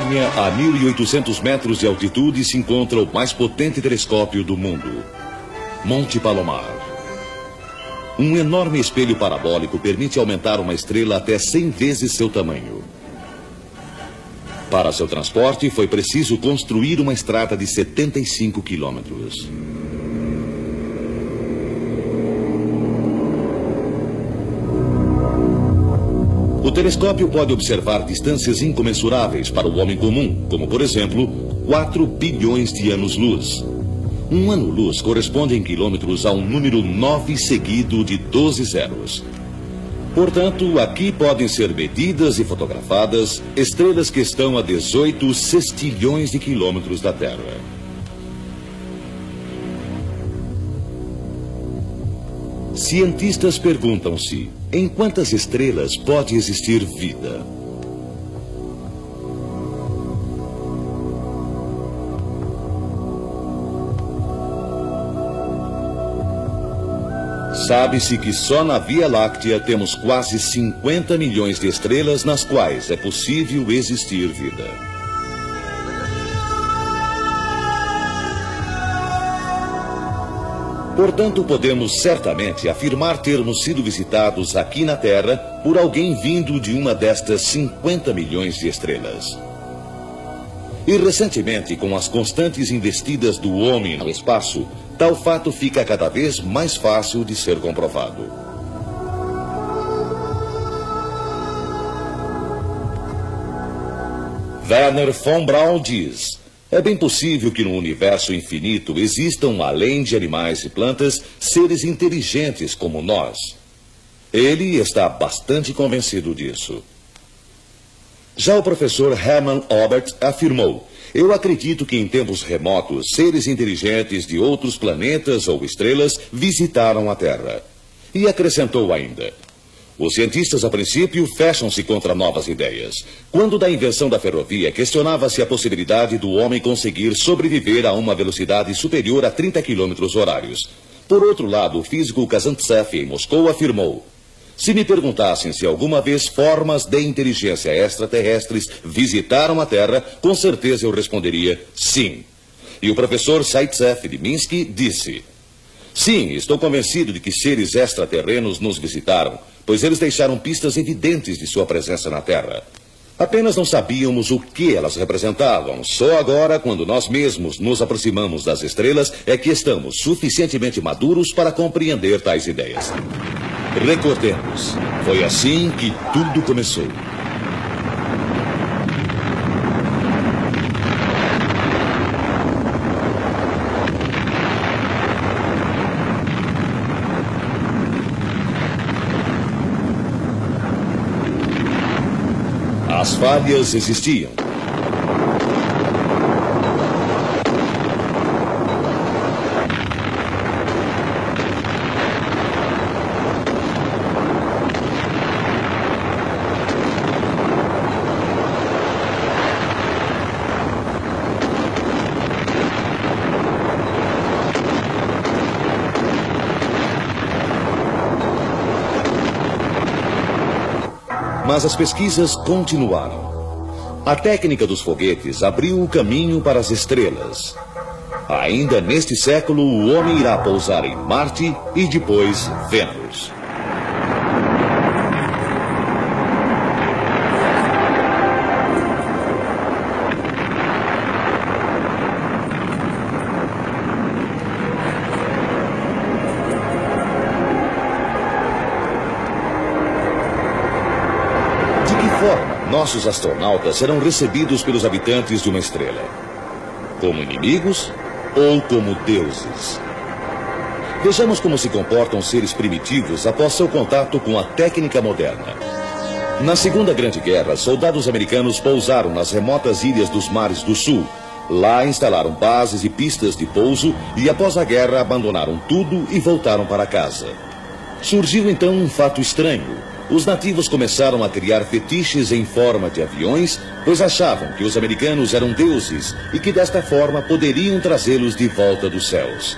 Califórnia, a 1.800 metros de altitude, se encontra o mais potente telescópio do mundo, Monte Palomar. Um enorme espelho parabólico permite aumentar uma estrela até 100 vezes seu tamanho. Para seu transporte, foi preciso construir uma estrada de 75 quilômetros. O telescópio pode observar distâncias incomensuráveis para o homem comum, como, por exemplo, 4 bilhões de anos-luz. Um ano-luz corresponde em quilômetros a um número 9 seguido de 12 zeros. Portanto, aqui podem ser medidas e fotografadas estrelas que estão a 18 sextilhões de quilômetros da Terra. Cientistas perguntam-se: em quantas estrelas pode existir vida? Sabe-se que só na Via Láctea temos quase 50 milhões de estrelas nas quais é possível existir vida. Portanto, podemos certamente afirmar termos sido visitados aqui na Terra por alguém vindo de uma destas 50 milhões de estrelas. E recentemente, com as constantes investidas do homem no espaço, tal fato fica cada vez mais fácil de ser comprovado. Werner von Braun diz: é bem possível que no universo infinito existam, além de animais e plantas, seres inteligentes como nós. Ele está bastante convencido disso. Já o professor Hermann Obert afirmou: Eu acredito que em tempos remotos, seres inteligentes de outros planetas ou estrelas visitaram a Terra. E acrescentou ainda: os cientistas, a princípio, fecham-se contra novas ideias. Quando da invenção da ferrovia, questionava-se a possibilidade do homem conseguir sobreviver a uma velocidade superior a 30 km horários. Por outro lado, o físico Kazantsev, em Moscou, afirmou: Se me perguntassem se alguma vez formas de inteligência extraterrestres visitaram a Terra, com certeza eu responderia sim. E o professor Saitsev de Minsk disse: Sim, estou convencido de que seres extraterrenos nos visitaram pois eles deixaram pistas evidentes de sua presença na Terra. Apenas não sabíamos o que elas representavam. Só agora, quando nós mesmos nos aproximamos das estrelas, é que estamos suficientemente maduros para compreender tais ideias. Recordemos, foi assim que tudo começou. As falhas existiam. Mas as pesquisas continuaram. A técnica dos foguetes abriu o caminho para as estrelas. Ainda neste século, o homem irá pousar em Marte e depois Vênus. Nossos astronautas serão recebidos pelos habitantes de uma estrela? Como inimigos ou como deuses? Vejamos como se comportam seres primitivos após seu contato com a técnica moderna. Na Segunda Grande Guerra, soldados americanos pousaram nas remotas ilhas dos mares do sul. Lá instalaram bases e pistas de pouso e, após a guerra, abandonaram tudo e voltaram para casa. Surgiu então um fato estranho os nativos começaram a criar fetiches em forma de aviões, pois achavam que os americanos eram deuses e que desta forma poderiam trazê-los de volta dos céus.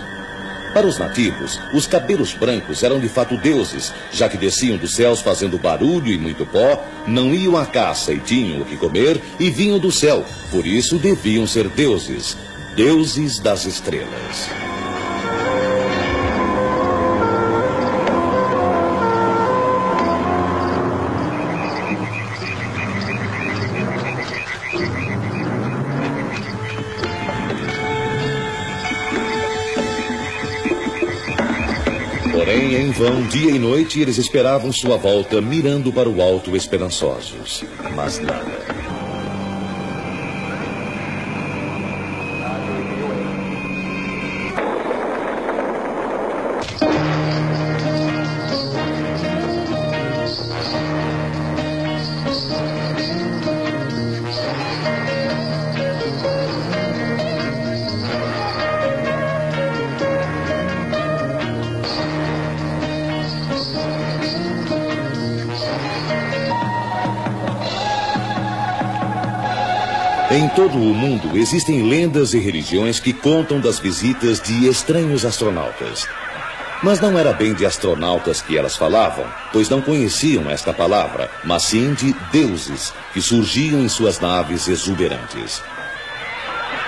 Para os nativos, os cabelos brancos eram de fato deuses, já que desciam dos céus fazendo barulho e muito pó, não iam à caça e tinham o que comer e vinham do céu, por isso deviam ser deuses, deuses das estrelas. Vão, dia e noite, eles esperavam sua volta, mirando para o alto esperançosos. Mas nada. Todo o mundo existem lendas e religiões que contam das visitas de estranhos astronautas. Mas não era bem de astronautas que elas falavam, pois não conheciam esta palavra, mas sim de deuses que surgiam em suas naves exuberantes.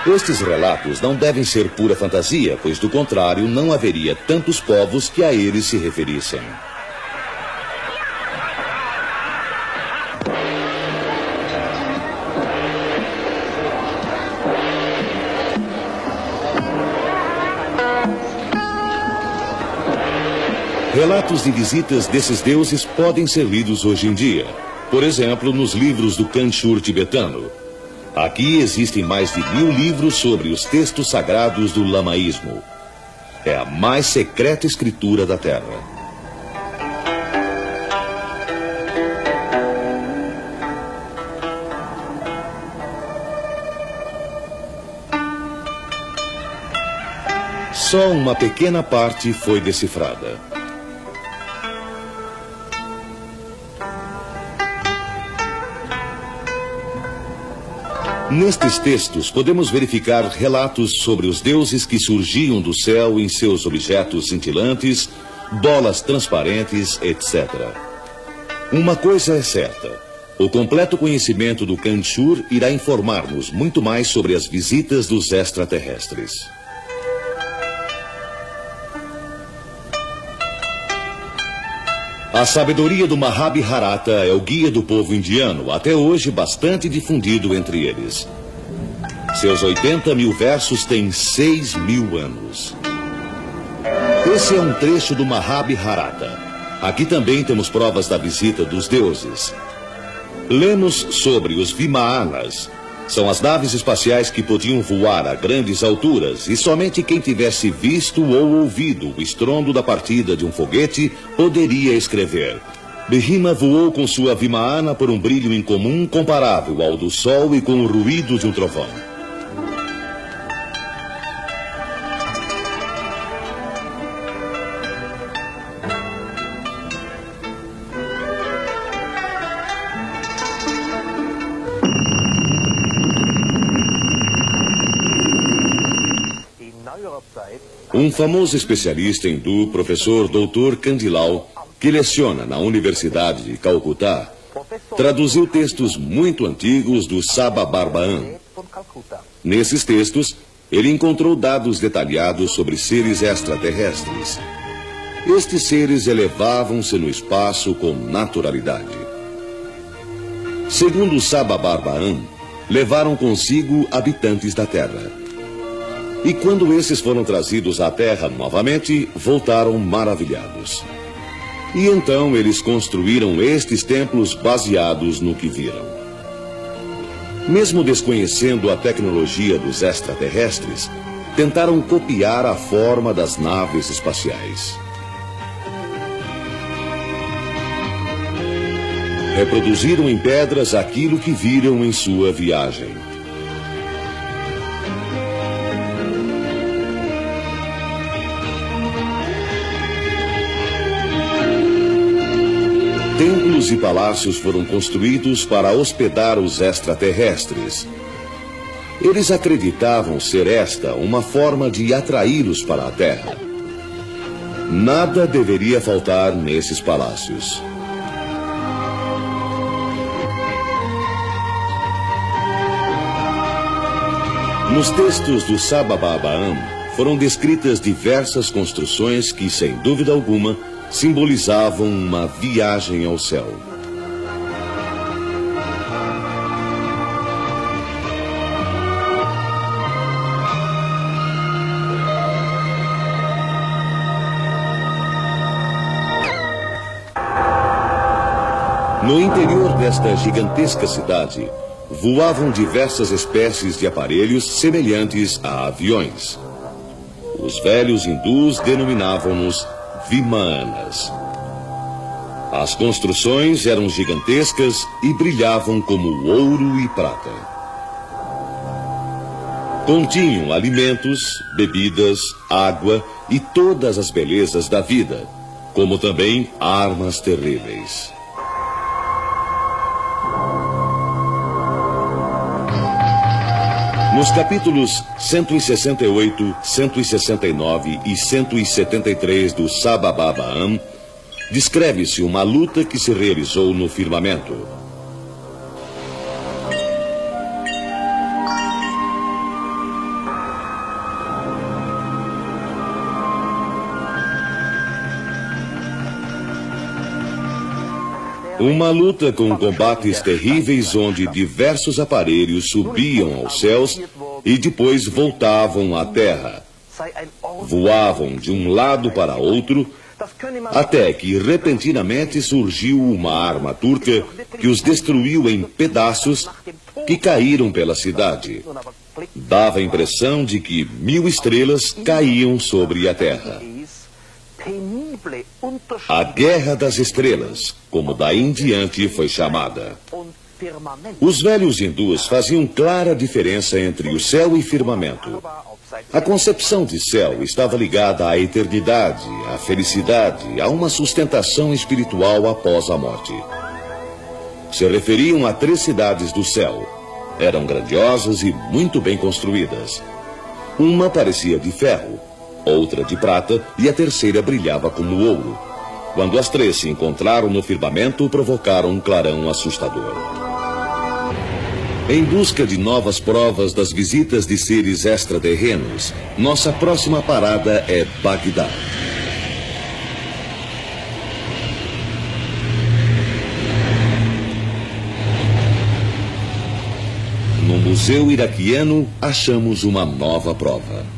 Estes relatos não devem ser pura fantasia, pois do contrário não haveria tantos povos que a eles se referissem. Relatos de visitas desses deuses podem ser lidos hoje em dia. Por exemplo, nos livros do Kanchur tibetano. Aqui existem mais de mil livros sobre os textos sagrados do lamaísmo. É a mais secreta escritura da Terra. Só uma pequena parte foi decifrada. Nestes textos, podemos verificar relatos sobre os deuses que surgiam do céu em seus objetos cintilantes, bolas transparentes, etc. Uma coisa é certa: o completo conhecimento do Kanchur irá informar-nos muito mais sobre as visitas dos extraterrestres. A sabedoria do Mahabharata é o guia do povo indiano, até hoje bastante difundido entre eles. Seus 80 mil versos têm 6 mil anos. Esse é um trecho do Mahabharata. Aqui também temos provas da visita dos deuses. Lemos sobre os Vimaanas, são as naves espaciais que podiam voar a grandes alturas e somente quem tivesse visto ou ouvido o estrondo da partida de um foguete poderia escrever. Behima voou com sua Vimaana por um brilho incomum comparável ao do Sol e com o ruído de um trovão. Um famoso especialista hindu, professor Dr. Kandilau, que leciona na Universidade de Calcutá, traduziu textos muito antigos do Sababarbaan. Nesses textos, ele encontrou dados detalhados sobre seres extraterrestres. Estes seres elevavam-se no espaço com naturalidade. Segundo Sababarbaan, levaram consigo habitantes da Terra. E quando esses foram trazidos à terra novamente, voltaram maravilhados. E então eles construíram estes templos baseados no que viram. Mesmo desconhecendo a tecnologia dos extraterrestres, tentaram copiar a forma das naves espaciais. Reproduziram em pedras aquilo que viram em sua viagem. Templos e palácios foram construídos para hospedar os extraterrestres. Eles acreditavam ser esta uma forma de atraí-los para a Terra. Nada deveria faltar nesses palácios. Nos textos do Sabababaam foram descritas diversas construções que, sem dúvida alguma, simbolizavam uma viagem ao céu. No interior desta gigantesca cidade, voavam diversas espécies de aparelhos semelhantes a aviões. Os velhos hindus denominavam-nos Vimanas. As construções eram gigantescas e brilhavam como ouro e prata. Continham alimentos, bebidas, água e todas as belezas da vida, como também armas terríveis. Nos capítulos 168, 169 e 173 do Sabababaam, descreve-se uma luta que se realizou no firmamento. Uma luta com combates terríveis onde diversos aparelhos subiam aos céus e depois voltavam à terra. Voavam de um lado para outro, até que repentinamente surgiu uma arma turca que os destruiu em pedaços que caíram pela cidade. Dava a impressão de que mil estrelas caíam sobre a terra. A Guerra das Estrelas, como daí em diante foi chamada. Os velhos hindus faziam clara diferença entre o céu e firmamento. A concepção de céu estava ligada à eternidade, à felicidade, a uma sustentação espiritual após a morte. Se referiam a três cidades do céu. Eram grandiosas e muito bem construídas. Uma parecia de ferro, outra de prata e a terceira brilhava como ouro. Quando as três se encontraram no firmamento, provocaram um clarão assustador. Em busca de novas provas das visitas de seres extraterrenos, nossa próxima parada é Bagdá. No Museu Iraquiano, achamos uma nova prova.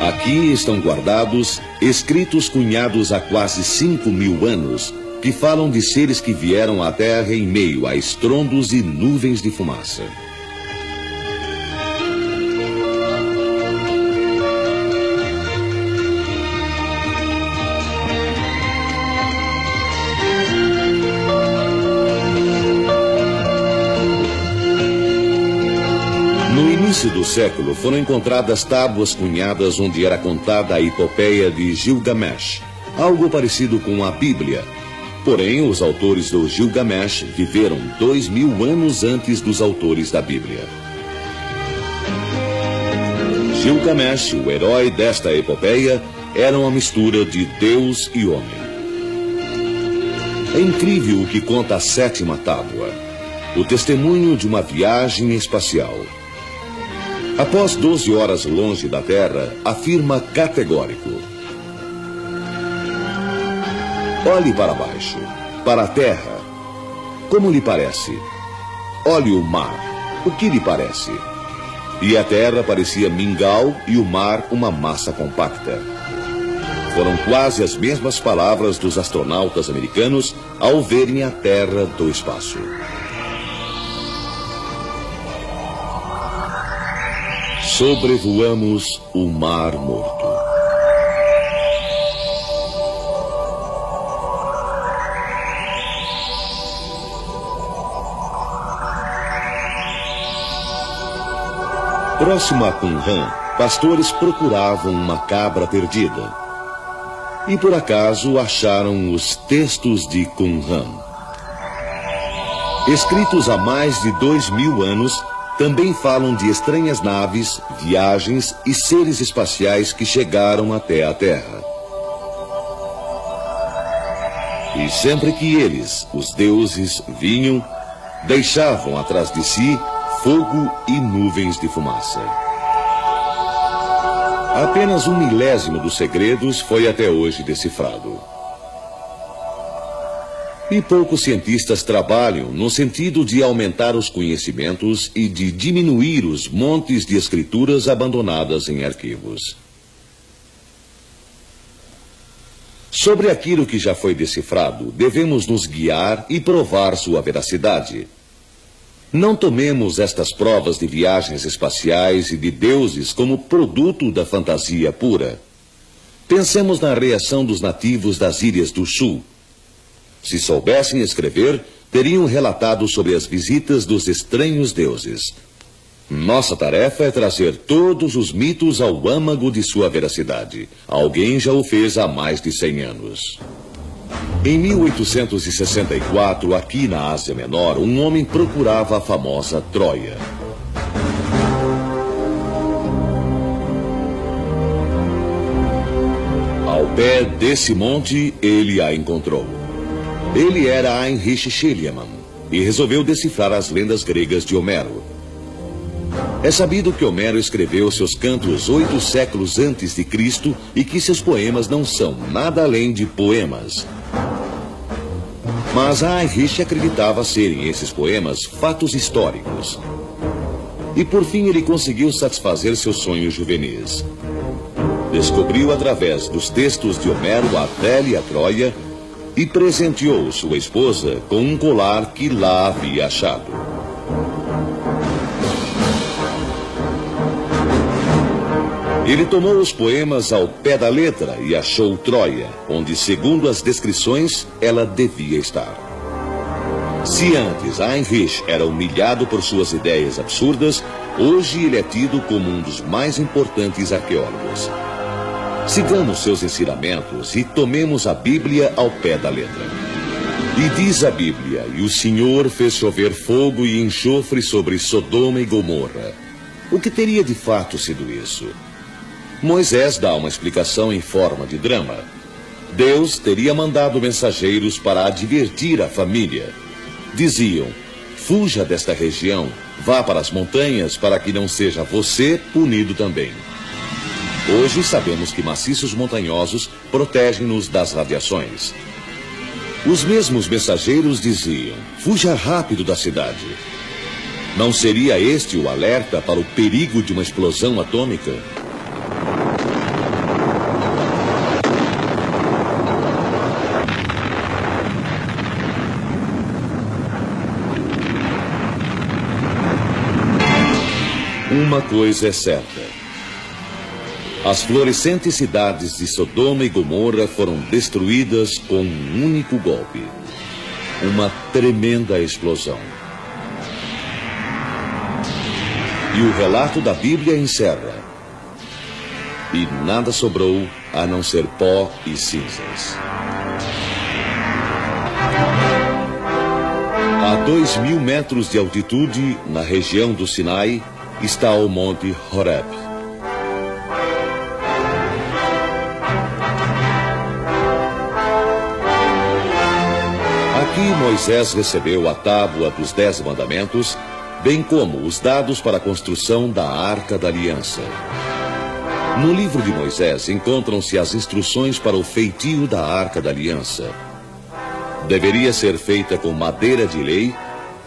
Aqui estão guardados escritos cunhados há quase cinco mil anos que falam de seres que vieram à Terra em meio a estrondos e nuvens de fumaça. Início do século foram encontradas tábuas cunhadas onde era contada a epopeia de Gilgamesh, algo parecido com a Bíblia, Porém, os autores do Gilgamesh viveram dois mil anos antes dos autores da Bíblia. Gilgamesh, o herói desta epopeia, era uma mistura de Deus e homem. É incrível o que conta a sétima tábua, o testemunho de uma viagem espacial. Após 12 horas longe da Terra, afirma categórico: Olhe para baixo, para a terra. Como lhe parece? Olhe o mar. O que lhe parece? E a terra parecia mingau e o mar uma massa compacta. Foram quase as mesmas palavras dos astronautas americanos ao verem a Terra do espaço. Sobrevoamos o Mar Morto. Próximo a Qumran, pastores procuravam uma cabra perdida. E por acaso acharam os textos de Qumran. Escritos há mais de dois mil anos, também falam de estranhas naves, viagens e seres espaciais que chegaram até a Terra. E sempre que eles, os deuses, vinham, deixavam atrás de si fogo e nuvens de fumaça. Apenas um milésimo dos segredos foi até hoje decifrado. E poucos cientistas trabalham no sentido de aumentar os conhecimentos e de diminuir os montes de escrituras abandonadas em arquivos. Sobre aquilo que já foi decifrado, devemos nos guiar e provar sua veracidade. Não tomemos estas provas de viagens espaciais e de deuses como produto da fantasia pura. Pensemos na reação dos nativos das Ilhas do Sul. Se soubessem escrever, teriam relatado sobre as visitas dos estranhos deuses. Nossa tarefa é trazer todos os mitos ao âmago de sua veracidade. Alguém já o fez há mais de 100 anos. Em 1864, aqui na Ásia Menor, um homem procurava a famosa Troia. Ao pé desse monte, ele a encontrou. Ele era Heinrich Schliemann e resolveu decifrar as lendas gregas de Homero. É sabido que Homero escreveu seus cantos oito séculos antes de Cristo e que seus poemas não são nada além de poemas. Mas Heinrich acreditava serem esses poemas fatos históricos. E por fim ele conseguiu satisfazer seus sonhos juvenis. Descobriu através dos textos de Homero a velha Troia e presenteou sua esposa com um colar que lá havia achado. Ele tomou os poemas ao pé da letra e achou Troia, onde, segundo as descrições, ela devia estar. Se antes Heinrich era humilhado por suas ideias absurdas, hoje ele é tido como um dos mais importantes arqueólogos. Sigamos seus ensinamentos e tomemos a Bíblia ao pé da letra. E diz a Bíblia: E o Senhor fez chover fogo e enxofre sobre Sodoma e Gomorra. O que teria de fato sido isso? Moisés dá uma explicação em forma de drama. Deus teria mandado mensageiros para advertir a família. Diziam: fuja desta região, vá para as montanhas para que não seja você punido também. Hoje sabemos que maciços montanhosos protegem-nos das radiações. Os mesmos mensageiros diziam: fuja rápido da cidade. Não seria este o alerta para o perigo de uma explosão atômica? Uma coisa é certa. As florescentes cidades de Sodoma e Gomorra foram destruídas com um único golpe. Uma tremenda explosão. E o relato da Bíblia encerra. E nada sobrou a não ser pó e cinzas. A dois mil metros de altitude, na região do Sinai, está o Monte Horeb. Aqui Moisés recebeu a tábua dos Dez Mandamentos, bem como os dados para a construção da Arca da Aliança. No livro de Moisés encontram-se as instruções para o feitio da Arca da Aliança. Deveria ser feita com madeira de lei,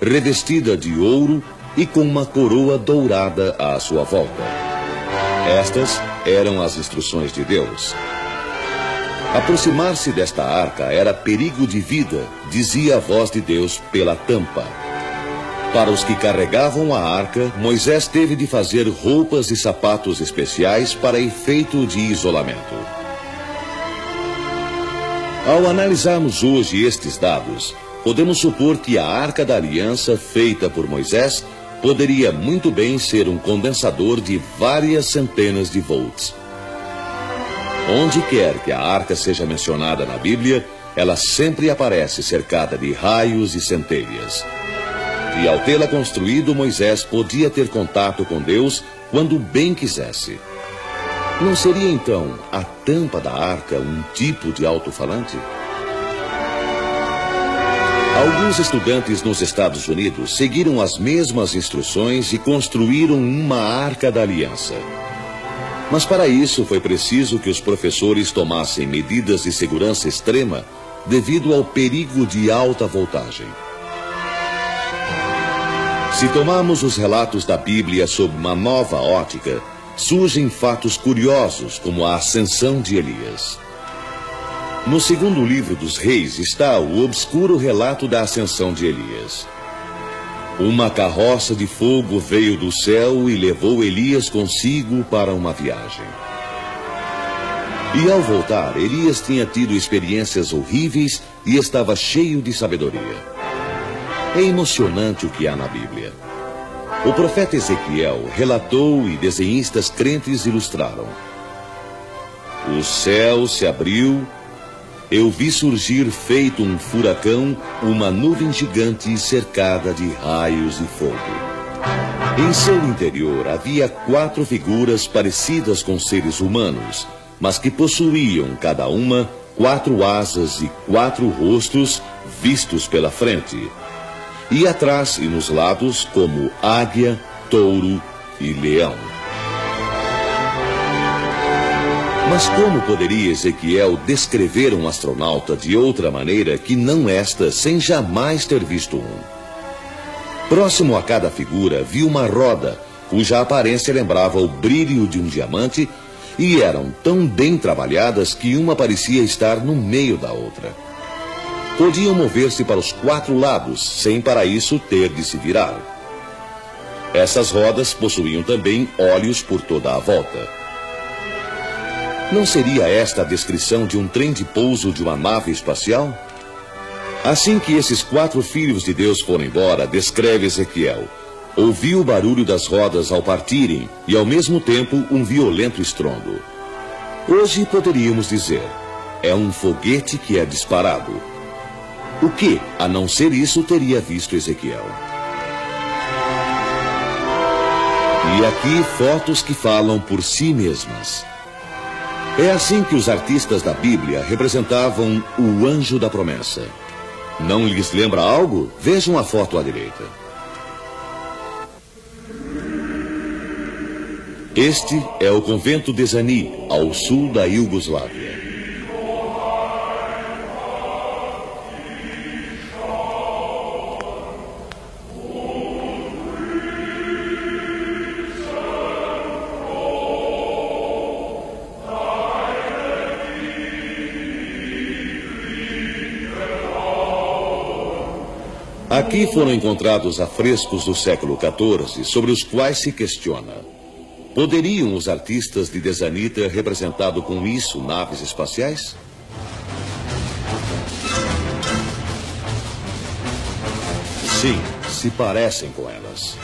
revestida de ouro e com uma coroa dourada à sua volta. Estas eram as instruções de Deus. Aproximar-se desta arca era perigo de vida, dizia a voz de Deus pela tampa. Para os que carregavam a arca, Moisés teve de fazer roupas e sapatos especiais para efeito de isolamento. Ao analisarmos hoje estes dados, podemos supor que a arca da aliança feita por Moisés poderia muito bem ser um condensador de várias centenas de volts. Onde quer que a arca seja mencionada na Bíblia, ela sempre aparece cercada de raios e centelhas. E ao tê-la construído, Moisés podia ter contato com Deus quando bem quisesse. Não seria então a tampa da arca um tipo de alto-falante? Alguns estudantes nos Estados Unidos seguiram as mesmas instruções e construíram uma arca da aliança. Mas para isso foi preciso que os professores tomassem medidas de segurança extrema devido ao perigo de alta voltagem. Se tomarmos os relatos da Bíblia sob uma nova ótica, surgem fatos curiosos como a ascensão de Elias. No segundo livro dos reis está o obscuro relato da ascensão de Elias. Uma carroça de fogo veio do céu e levou Elias consigo para uma viagem. E ao voltar, Elias tinha tido experiências horríveis e estava cheio de sabedoria. É emocionante o que há na Bíblia. O profeta Ezequiel relatou e desenhistas crentes ilustraram. O céu se abriu eu vi surgir, feito um furacão, uma nuvem gigante cercada de raios e fogo. Em seu interior havia quatro figuras parecidas com seres humanos, mas que possuíam, cada uma, quatro asas e quatro rostos vistos pela frente. E atrás e nos lados, como águia, touro e leão. Mas como poderia Ezequiel descrever um astronauta de outra maneira que não esta, sem jamais ter visto um? Próximo a cada figura, viu uma roda, cuja aparência lembrava o brilho de um diamante, e eram tão bem trabalhadas que uma parecia estar no meio da outra. Podiam mover-se para os quatro lados, sem para isso ter de se virar. Essas rodas possuíam também olhos por toda a volta. Não seria esta a descrição de um trem de pouso de uma nave espacial? Assim que esses quatro filhos de Deus foram embora, descreve Ezequiel. Ouviu o barulho das rodas ao partirem e, ao mesmo tempo, um violento estrondo. Hoje poderíamos dizer: é um foguete que é disparado. O que, a não ser isso, teria visto Ezequiel? E aqui fotos que falam por si mesmas. É assim que os artistas da Bíblia representavam o anjo da promessa. Não lhes lembra algo? Vejam a foto à direita. Este é o convento de Zani, ao sul da Iugoslávia. Aqui foram encontrados afrescos do século XIV sobre os quais se questiona. Poderiam os artistas de Desanita ter representado com isso naves espaciais? Sim, se parecem com elas.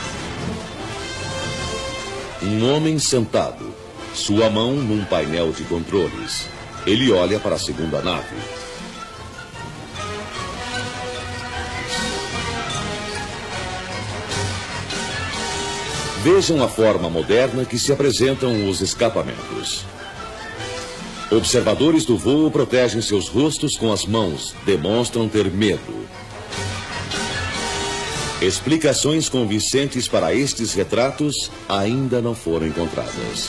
Um homem sentado, sua mão num painel de controles. Ele olha para a segunda nave. Vejam a forma moderna que se apresentam os escapamentos. Observadores do voo protegem seus rostos com as mãos, demonstram ter medo. Explicações convincentes para estes retratos ainda não foram encontradas.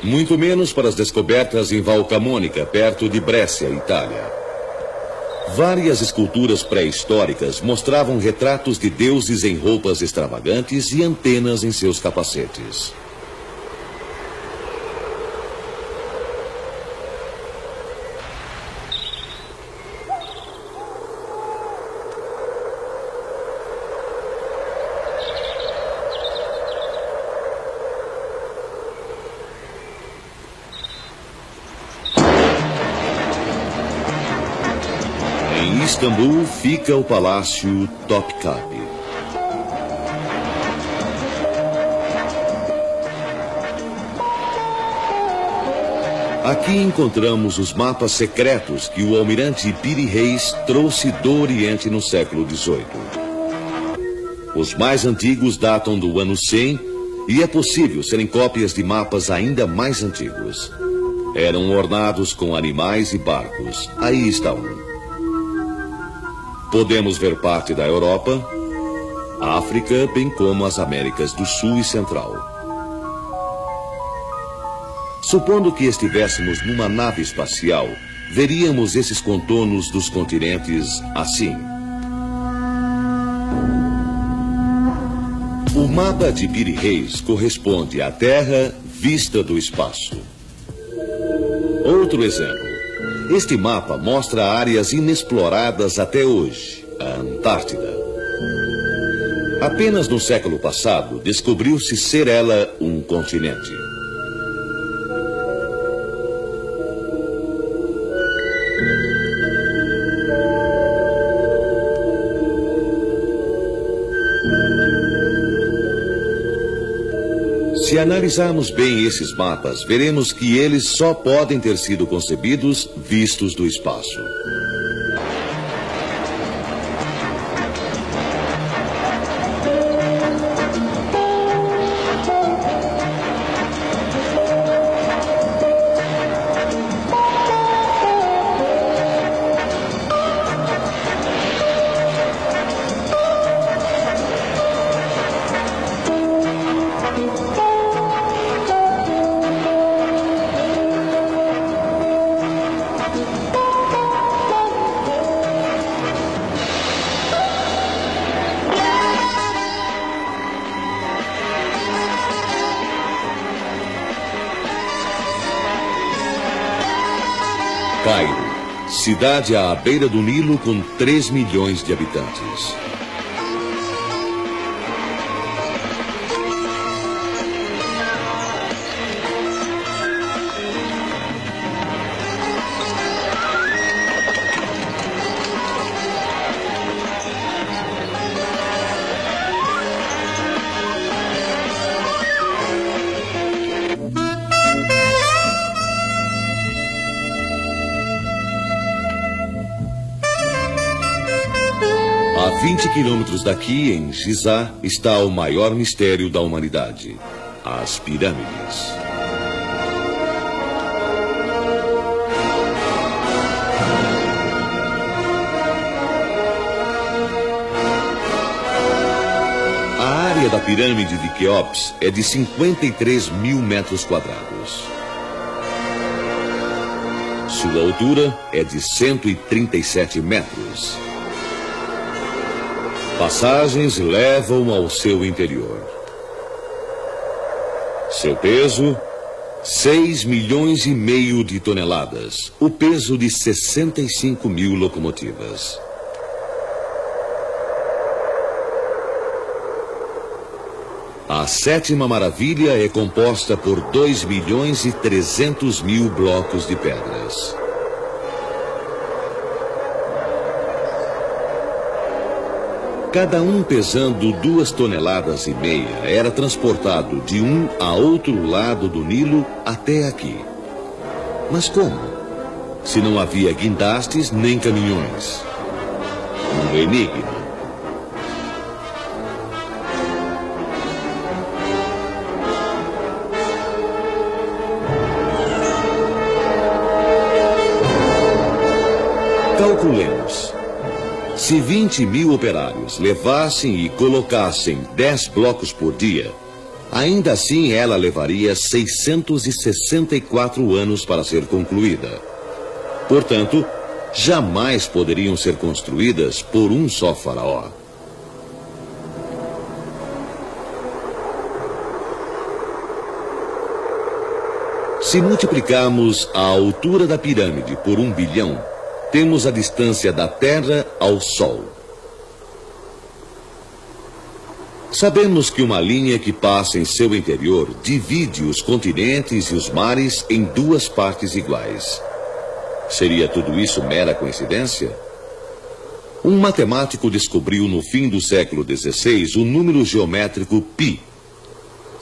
Muito menos para as descobertas em Valcamônica, perto de Brescia, Itália. Várias esculturas pré-históricas mostravam retratos de deuses em roupas extravagantes e antenas em seus capacetes. Istambul fica o Palácio Topkapi. Aqui encontramos os mapas secretos que o almirante Piri Reis trouxe do Oriente no século XVIII. Os mais antigos datam do ano 100 e é possível serem cópias de mapas ainda mais antigos. Eram ornados com animais e barcos. Aí está um. Podemos ver parte da Europa, África, bem como as Américas do Sul e Central. Supondo que estivéssemos numa nave espacial, veríamos esses contornos dos continentes assim. O mapa de Piri Reis corresponde à Terra vista do espaço. Outro exemplo. Este mapa mostra áreas inexploradas até hoje, a Antártida. Apenas no século passado descobriu-se ser ela um continente. Se analisarmos bem esses mapas, veremos que eles só podem ter sido concebidos vistos do espaço. Cidade à beira do Nilo com 3 milhões de habitantes. Quilômetros daqui, em Gizá, está o maior mistério da humanidade: as pirâmides. A área da pirâmide de Queops é de 53 mil metros quadrados. Sua altura é de 137 metros. Passagens levam ao seu interior. Seu peso, 6 milhões e meio de toneladas, o peso de 65 mil locomotivas. A sétima maravilha é composta por 2 milhões e 300 mil blocos de pedras. Cada um pesando duas toneladas e meia, era transportado de um a outro lado do Nilo até aqui. Mas como? Se não havia guindastes nem caminhões. Um enigma. Se 20 mil operários levassem e colocassem 10 blocos por dia, ainda assim ela levaria 664 anos para ser concluída. Portanto, jamais poderiam ser construídas por um só faraó. Se multiplicarmos a altura da pirâmide por um bilhão, temos a distância da Terra ao Sol. Sabemos que uma linha que passa em seu interior divide os continentes e os mares em duas partes iguais. Seria tudo isso mera coincidência? Um matemático descobriu no fim do século XVI o número geométrico π.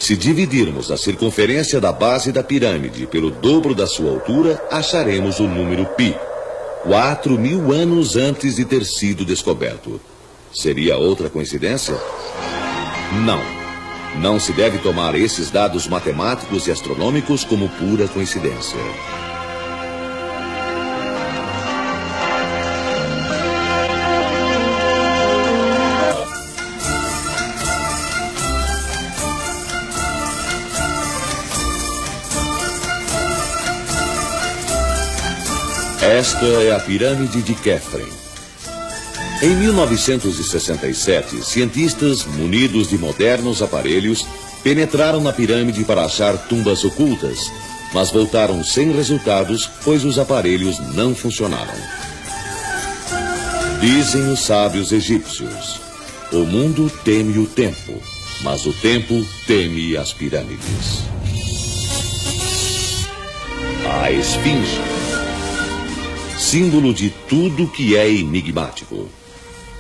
Se dividirmos a circunferência da base da pirâmide pelo dobro da sua altura, acharemos o número π. Quatro mil anos antes de ter sido descoberto. Seria outra coincidência? Não. Não se deve tomar esses dados matemáticos e astronômicos como pura coincidência. Esta é a pirâmide de Kefren. Em 1967, cientistas, munidos de modernos aparelhos, penetraram na pirâmide para achar tumbas ocultas, mas voltaram sem resultados, pois os aparelhos não funcionaram. Dizem os sábios egípcios: o mundo teme o tempo, mas o tempo teme as pirâmides. A Esfinge símbolo de tudo que é enigmático.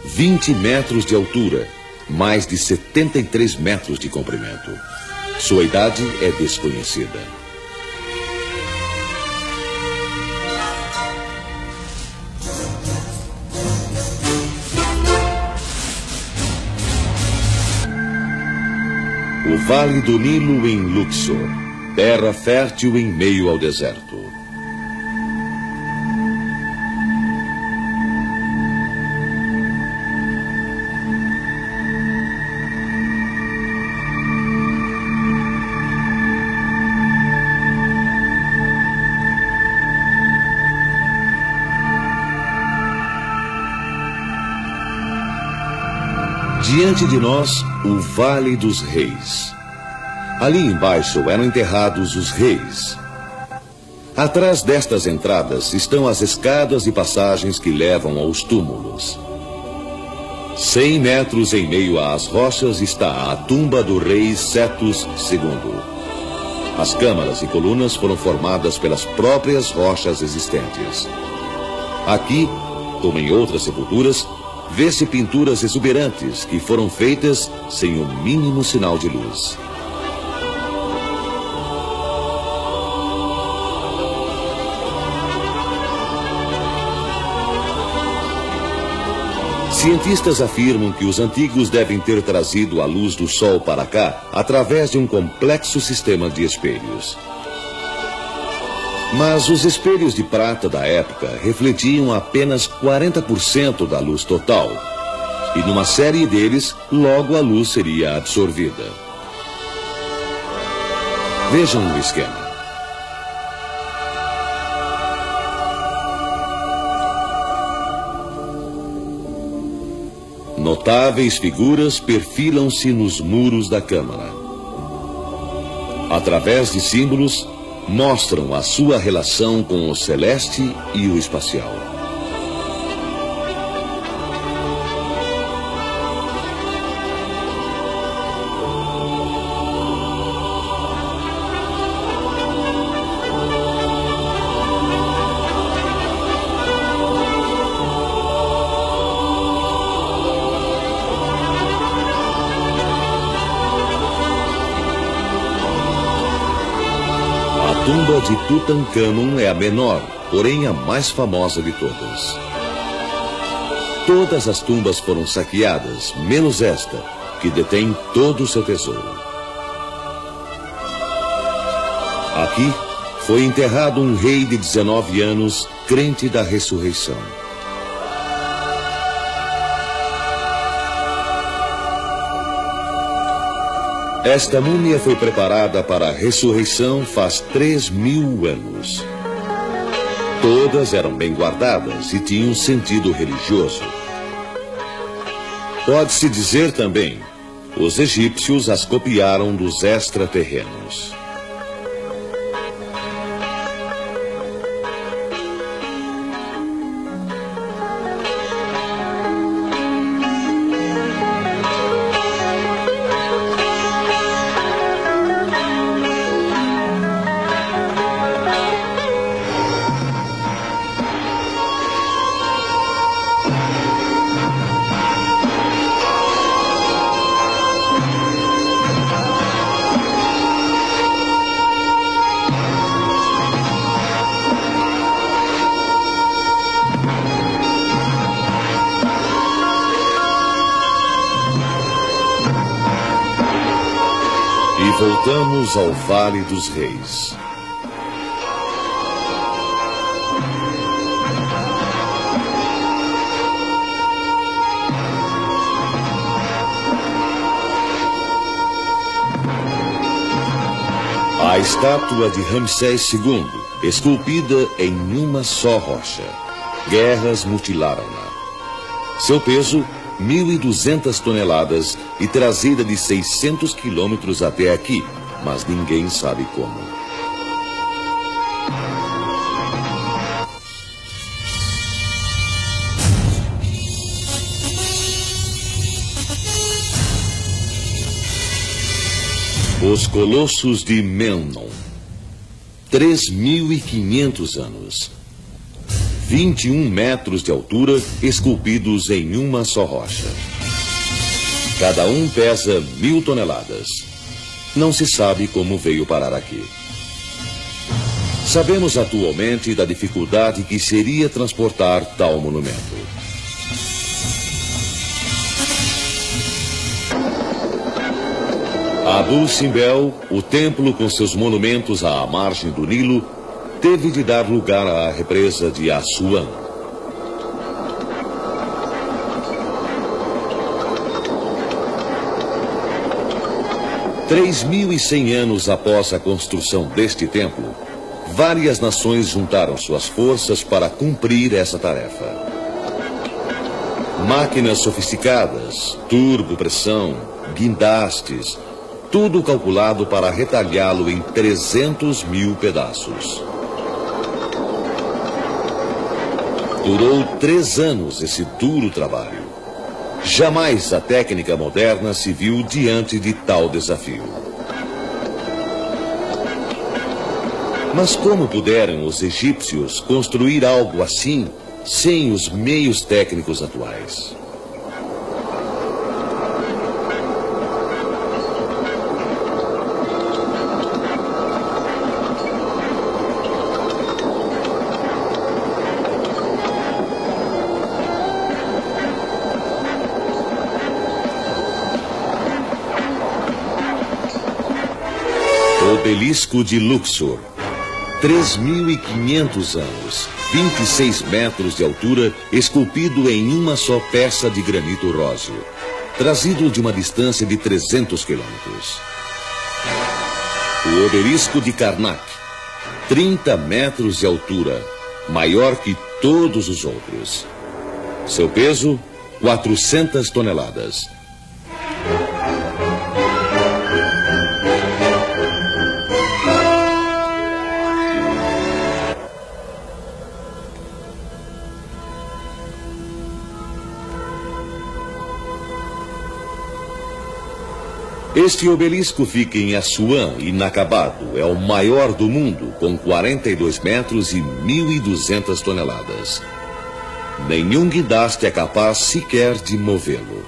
20 metros de altura, mais de 73 metros de comprimento. Sua idade é desconhecida. O Vale do Nilo em Luxor, terra fértil em meio ao deserto. Diante de nós, o Vale dos Reis. Ali embaixo eram enterrados os reis. Atrás destas entradas estão as escadas e passagens que levam aos túmulos. Cem metros em meio às rochas está a tumba do rei Setus II. As câmaras e colunas foram formadas pelas próprias rochas existentes. Aqui, como em outras sepulturas, vê-se pinturas exuberantes que foram feitas sem o mínimo sinal de luz. Cientistas afirmam que os antigos devem ter trazido a luz do Sol para cá através de um complexo sistema de espelhos. Mas os espelhos de prata da época refletiam apenas 40% da luz total. E numa série deles, logo a luz seria absorvida. Vejam o esquema. Notáveis figuras perfilam-se nos muros da câmara. Através de símbolos, mostram a sua relação com o celeste e o espacial. De Tutankhamon é a menor, porém a mais famosa de todas. Todas as tumbas foram saqueadas, menos esta, que detém todo o seu tesouro. Aqui foi enterrado um rei de 19 anos, crente da ressurreição. Esta múmia foi preparada para a ressurreição faz três mil anos. Todas eram bem guardadas e tinham sentido religioso. Pode-se dizer também, os egípcios as copiaram dos extraterrenos. Voltamos ao Vale dos Reis. A estátua de Ramsés II, esculpida em uma só rocha. Guerras mutilaram-na. Seu peso, 1.200 toneladas e trazida de 600 quilômetros até aqui, mas ninguém sabe como. Os Colossos de Memnon. 3.500 anos. 21 metros de altura, esculpidos em uma só rocha. Cada um pesa mil toneladas. Não se sabe como veio parar aqui. Sabemos atualmente da dificuldade que seria transportar tal monumento. Abu Simbel, o templo com seus monumentos à margem do Nilo, teve de dar lugar à represa de Assuan. Três mil e cem anos após a construção deste templo, várias nações juntaram suas forças para cumprir essa tarefa. Máquinas sofisticadas, turbopressão, guindastes, tudo calculado para retalhá-lo em 300 mil pedaços. Durou três anos esse duro trabalho. Jamais a técnica moderna se viu diante de tal desafio. Mas como puderam os egípcios construir algo assim sem os meios técnicos atuais? Obelisco de Luxor. 3.500 anos, 26 metros de altura, esculpido em uma só peça de granito róseo, trazido de uma distância de 300 quilômetros. O Obelisco de Karnak, 30 metros de altura, maior que todos os outros. Seu peso, 400 toneladas. Este obelisco fica em Assuã, inacabado. É o maior do mundo, com 42 metros e 1.200 toneladas. Nenhum guindaste é capaz sequer de movê-lo.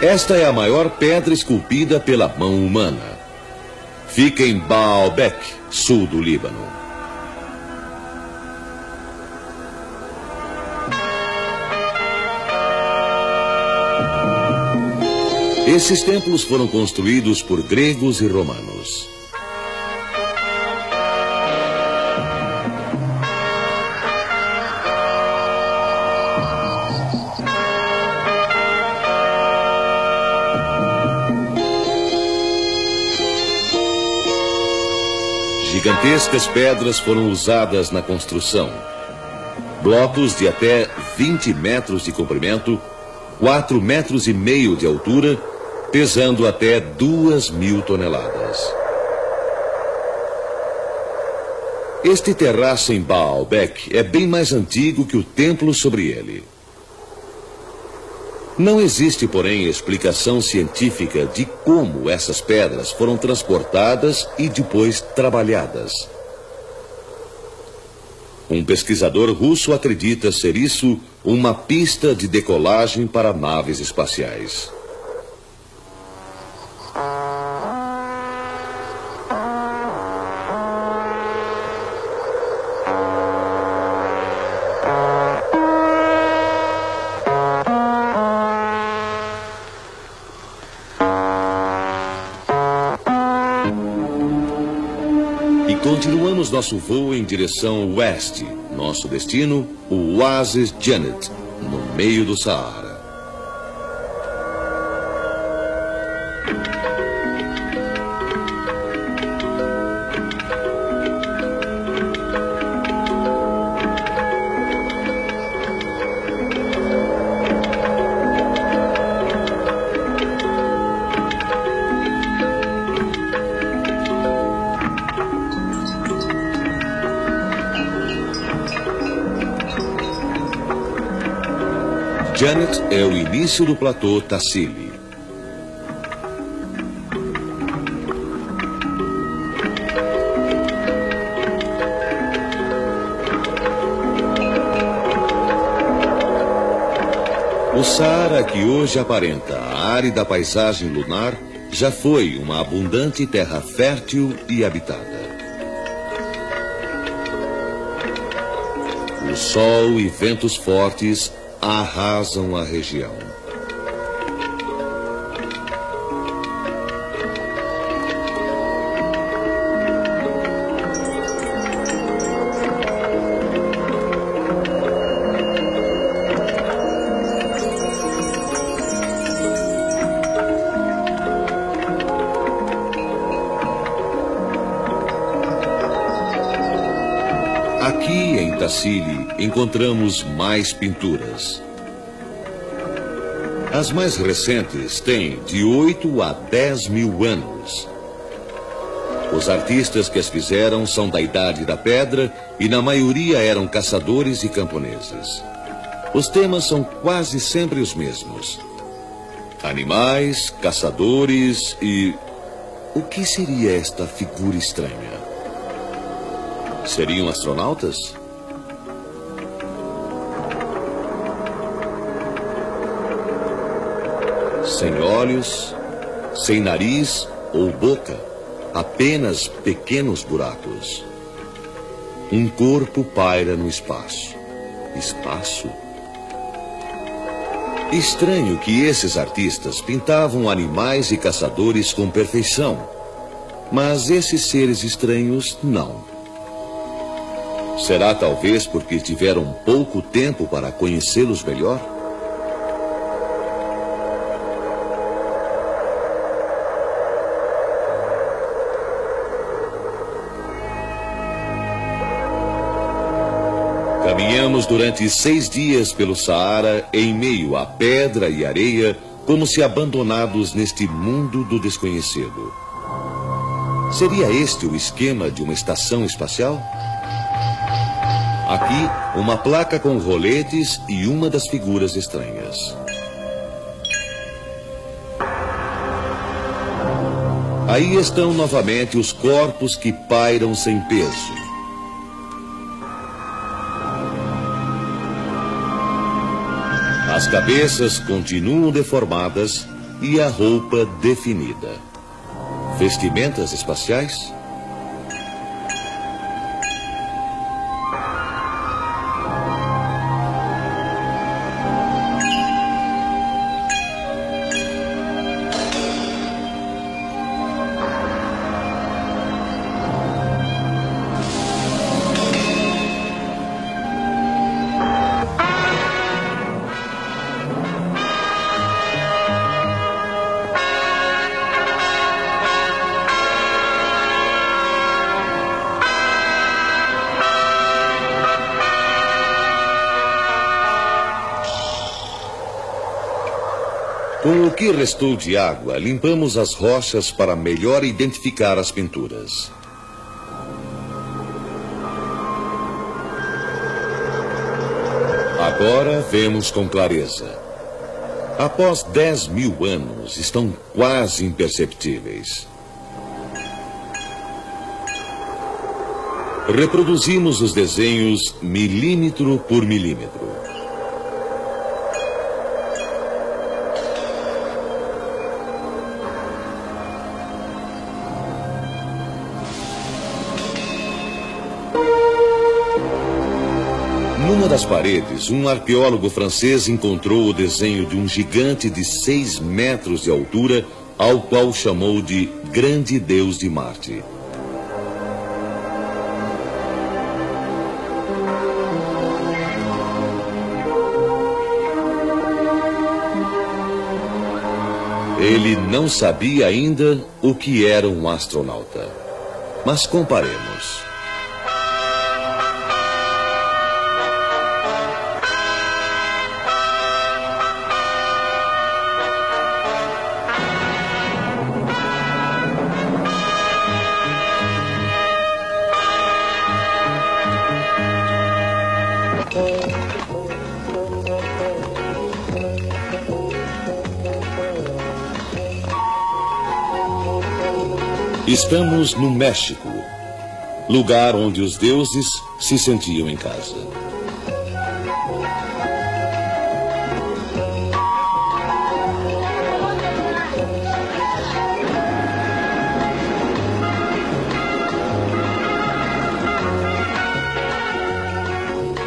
Esta é a maior pedra esculpida pela mão humana. Fica em Baalbek, sul do Líbano. Esses templos foram construídos por gregos e romanos. Gigantescas pedras foram usadas na construção. Blocos de até 20 metros de comprimento, 4 metros e meio de altura pesando até duas mil toneladas. Este terraço em Baalbek é bem mais antigo que o templo sobre ele. Não existe, porém, explicação científica de como essas pedras foram transportadas e depois trabalhadas. Um pesquisador russo acredita ser isso uma pista de decolagem para naves espaciais. Continuamos nosso voo em direção oeste. Nosso destino, o Oasis Janet, no meio do Saara. Início do platô Tassili. O Saara, que hoje aparenta a árida paisagem lunar, já foi uma abundante terra fértil e habitada. O sol e ventos fortes arrasam a região. Aqui em Tassili encontramos mais pinturas. As mais recentes têm de 8 a 10 mil anos. Os artistas que as fizeram são da Idade da Pedra e, na maioria, eram caçadores e camponeses. Os temas são quase sempre os mesmos: animais, caçadores e. O que seria esta figura estranha? Seriam astronautas? Olhos, sem nariz ou boca, apenas pequenos buracos. Um corpo paira no espaço. Espaço? Estranho que esses artistas pintavam animais e caçadores com perfeição. Mas esses seres estranhos não. Será talvez porque tiveram pouco tempo para conhecê-los melhor? Durante seis dias pelo Saara em meio a pedra e areia, como se abandonados neste mundo do desconhecido. Seria este o esquema de uma estação espacial? Aqui, uma placa com roletes e uma das figuras estranhas. Aí estão novamente os corpos que pairam sem peso. Cabeças continuam deformadas e a roupa definida. Vestimentas espaciais? Que restou de água, limpamos as rochas para melhor identificar as pinturas. Agora vemos com clareza. Após 10 mil anos, estão quase imperceptíveis. Reproduzimos os desenhos milímetro por milímetro. paredes, um arqueólogo francês encontrou o desenho de um gigante de 6 metros de altura, ao qual chamou de Grande Deus de Marte. Ele não sabia ainda o que era um astronauta. Mas comparemos. Estamos no México, lugar onde os deuses se sentiam em casa.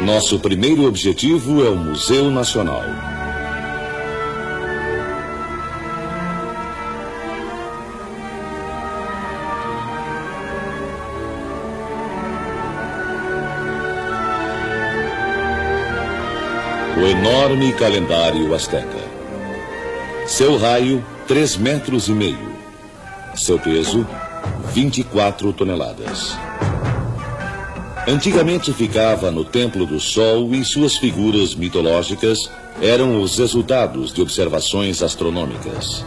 Nosso primeiro objetivo é o Museu Nacional. Enorme calendário asteca. Seu raio, três metros e meio. Seu peso, 24 toneladas. Antigamente ficava no Templo do Sol e suas figuras mitológicas eram os resultados de observações astronômicas.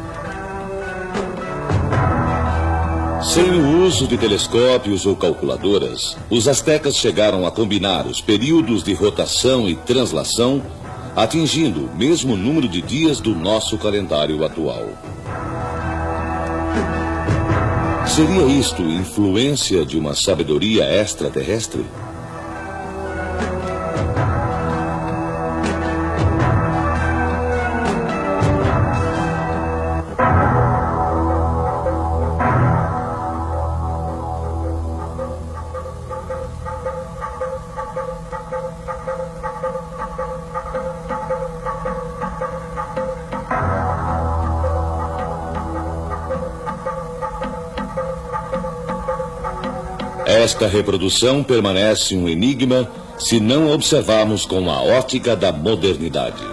Sem o uso de telescópios ou calculadoras, os astecas chegaram a combinar os períodos de rotação e translação atingindo o mesmo número de dias do nosso calendário atual. Seria isto influência de uma sabedoria extraterrestre? Esta reprodução permanece um enigma se não observarmos com a ótica da modernidade.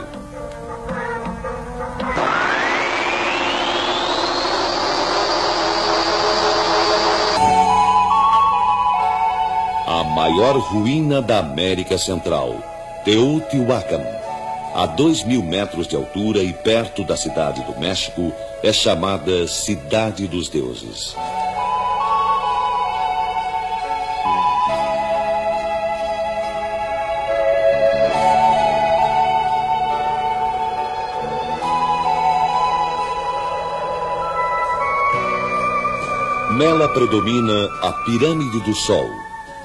A maior ruína da América Central, Teotihuacan, a dois mil metros de altura e perto da cidade do México, é chamada Cidade dos Deuses. Predomina a Pirâmide do Sol,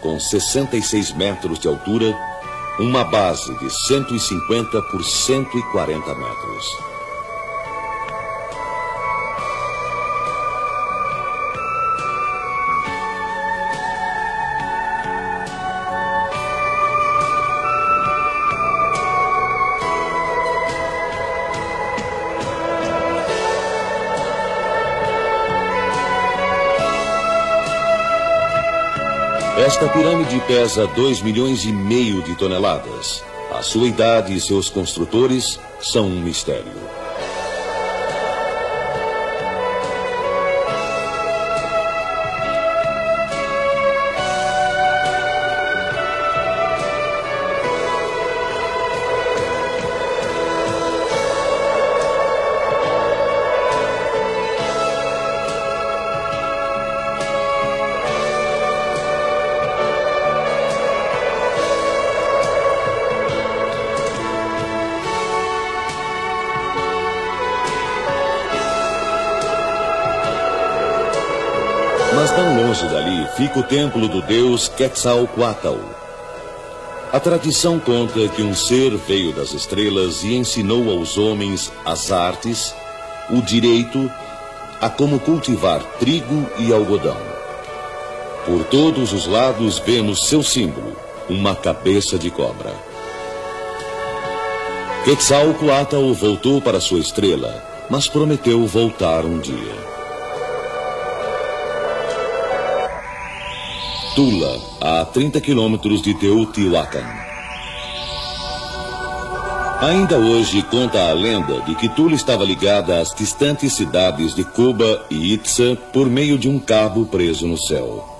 com 66 metros de altura, uma base de 150 por 140 metros. Esta pirâmide pesa 2 milhões e meio de toneladas. A sua idade e seus construtores são um mistério. Fica o templo do deus Quetzalcoatl. A tradição conta que um ser veio das estrelas e ensinou aos homens as artes, o direito a como cultivar trigo e algodão. Por todos os lados vemos seu símbolo, uma cabeça de cobra. Quetzalcoatl voltou para sua estrela, mas prometeu voltar um dia. Tula, a 30 quilômetros de Teotihuacan. Ainda hoje conta a lenda de que Tula estava ligada às distantes cidades de Cuba e Itza por meio de um cabo preso no céu.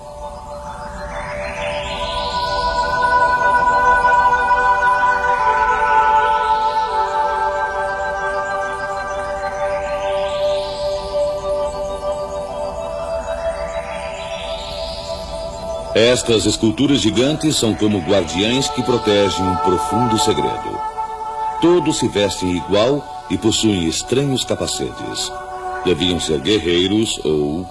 Estas esculturas gigantes são como guardiães que protegem um profundo segredo. Todos se vestem igual e possuem estranhos capacetes. Deviam ser guerreiros ou.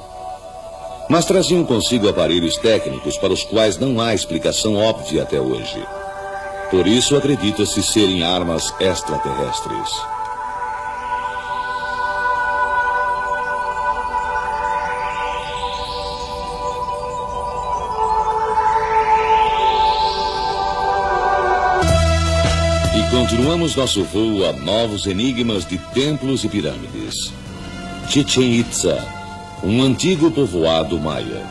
Mas traziam consigo aparelhos técnicos para os quais não há explicação óbvia até hoje. Por isso acredita-se serem armas extraterrestres. Continuamos nosso voo a novos enigmas de templos e pirâmides. Chichen Itza, um antigo povoado maia.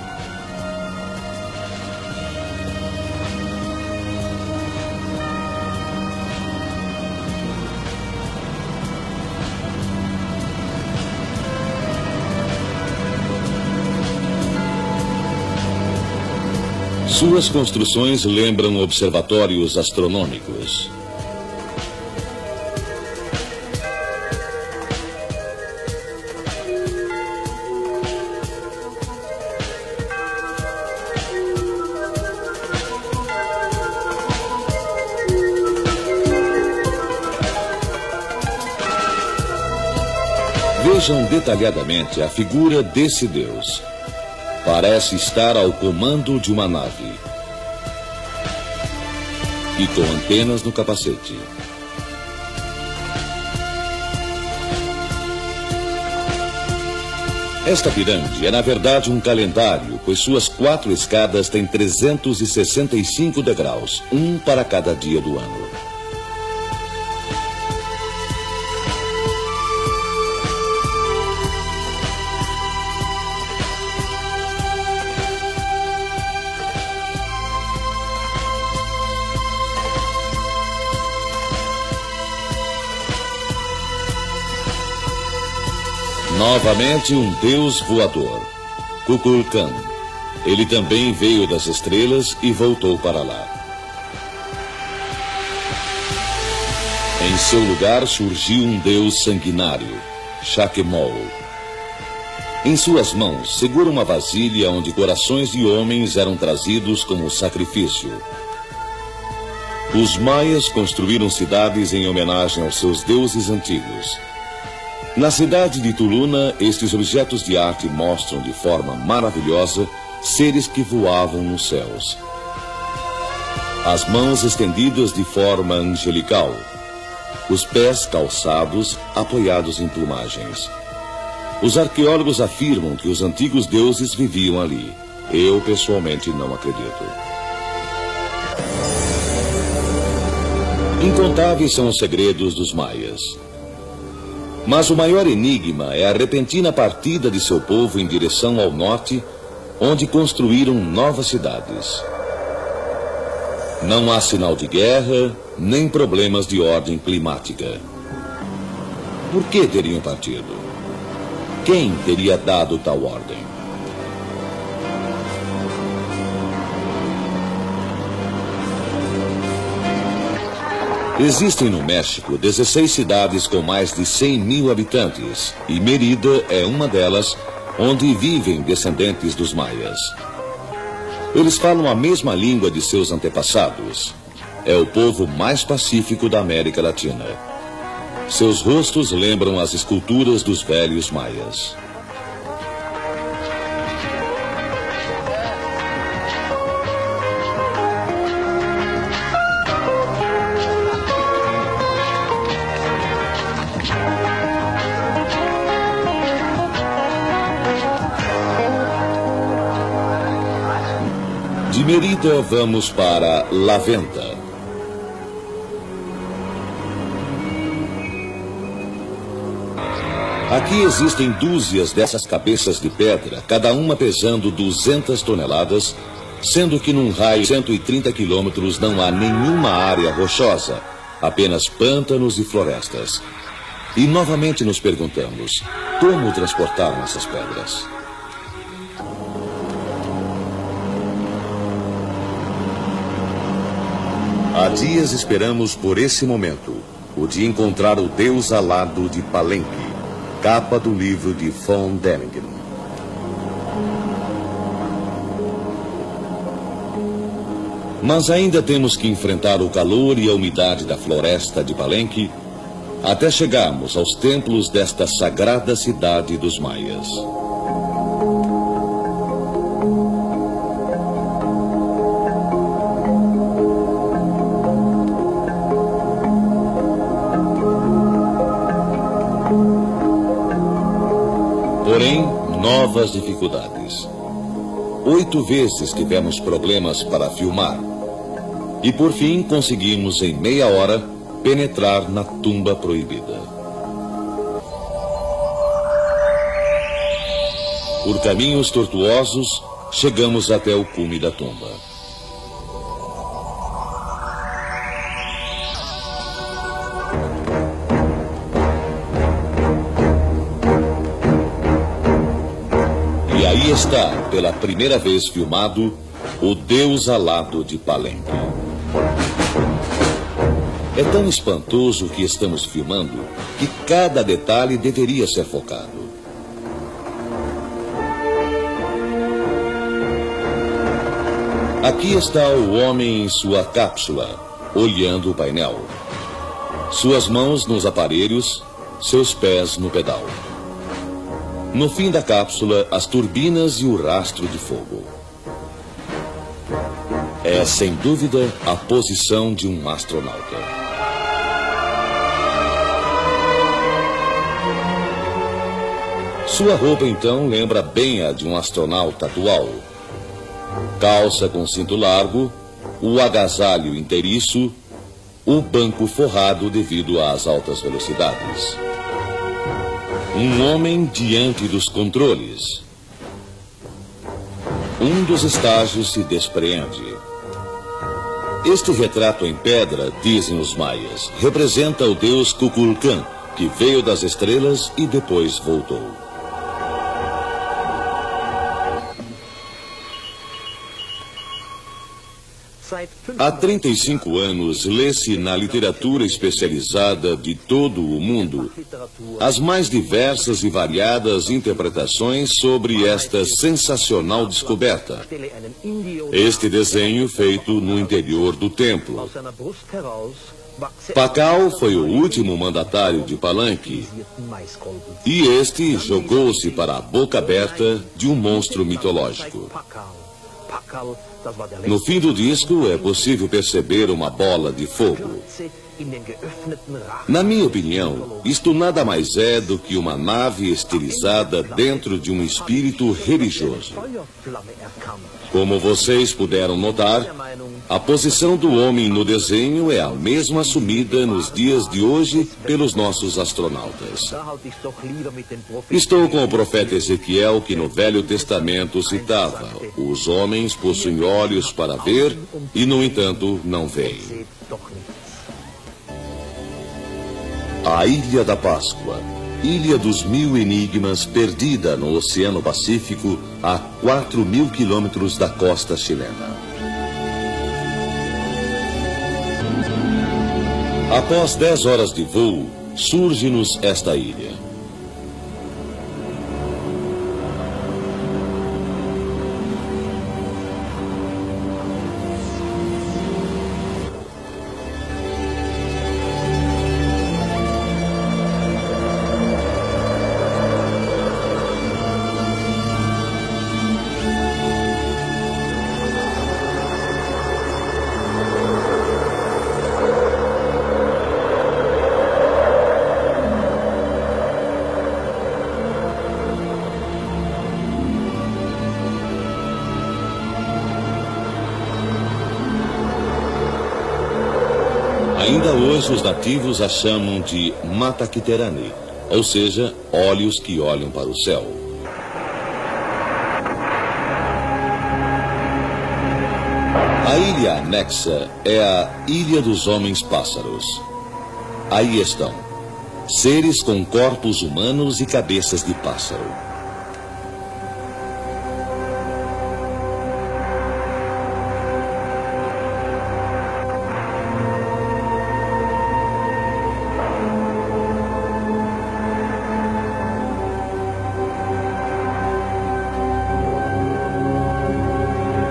Suas construções lembram observatórios astronômicos. Detalhadamente a figura desse Deus. Parece estar ao comando de uma nave. E com antenas no capacete. Esta pirâmide é, na verdade, um calendário, pois suas quatro escadas têm 365 degraus, um para cada dia do ano. Novamente um deus voador, Kukulkan. Ele também veio das estrelas e voltou para lá. Em seu lugar surgiu um deus sanguinário, Shakemol. Em suas mãos segura uma vasilha onde corações de homens eram trazidos como sacrifício. Os maias construíram cidades em homenagem aos seus deuses antigos. Na cidade de Tuluna, estes objetos de arte mostram de forma maravilhosa seres que voavam nos céus. As mãos estendidas de forma angelical, os pés calçados, apoiados em plumagens. Os arqueólogos afirmam que os antigos deuses viviam ali. Eu, pessoalmente, não acredito. Incontáveis são os segredos dos maias. Mas o maior enigma é a repentina partida de seu povo em direção ao norte, onde construíram novas cidades. Não há sinal de guerra, nem problemas de ordem climática. Por que teriam partido? Quem teria dado tal ordem? Existem no México 16 cidades com mais de 100 mil habitantes e Merida é uma delas, onde vivem descendentes dos maias. Eles falam a mesma língua de seus antepassados. É o povo mais pacífico da América Latina. Seus rostos lembram as esculturas dos velhos maias. Merida, vamos para Laventa. Aqui existem dúzias dessas cabeças de pedra, cada uma pesando 200 toneladas, sendo que num raio de 130 quilômetros não há nenhuma área rochosa, apenas pântanos e florestas. E novamente nos perguntamos: como transportaram essas pedras? Há dias esperamos por esse momento, o de encontrar o Deus alado de Palenque, capa do livro de von Däniken. Mas ainda temos que enfrentar o calor e a umidade da floresta de Palenque até chegarmos aos templos desta sagrada cidade dos maias. Novas dificuldades. Oito vezes tivemos problemas para filmar. E por fim conseguimos, em meia hora, penetrar na tumba proibida. Por caminhos tortuosos, chegamos até o cume da tumba. Pela primeira vez filmado, o Deus alado de Palenque. É tão espantoso o que estamos filmando que cada detalhe deveria ser focado. Aqui está o homem em sua cápsula, olhando o painel. Suas mãos nos aparelhos, seus pés no pedal. No fim da cápsula, as turbinas e o rastro de fogo. É, sem dúvida, a posição de um astronauta. Sua roupa então lembra bem a de um astronauta atual. Calça com cinto largo, o agasalho inteiriço, o banco forrado devido às altas velocidades. Um homem diante dos controles. Um dos estágios se despreende. Este retrato em pedra, dizem os maias, representa o deus Kukulkan, que veio das estrelas e depois voltou. Há 35 anos, lê-se na literatura especializada de todo o mundo as mais diversas e variadas interpretações sobre esta sensacional descoberta. Este desenho feito no interior do templo. Pacal foi o último mandatário de Palanque. E este jogou-se para a boca aberta de um monstro mitológico. No fim do disco é possível perceber uma bola de fogo. Na minha opinião, isto nada mais é do que uma nave estilizada dentro de um espírito religioso. Como vocês puderam notar, a posição do homem no desenho é a mesma assumida nos dias de hoje pelos nossos astronautas. Estou com o profeta Ezequiel que no Velho Testamento citava: os homens possuem olhos para ver e, no entanto, não veem. A Ilha da Páscoa, Ilha dos Mil Enigmas, perdida no Oceano Pacífico, a 4 mil quilômetros da costa chilena. Após 10 horas de voo, surge-nos esta ilha. Nativos a chamam de Mataquiterani, ou seja, olhos que olham para o céu. A ilha anexa é a Ilha dos Homens Pássaros. aí estão. Seres com corpos humanos e cabeças de pássaro.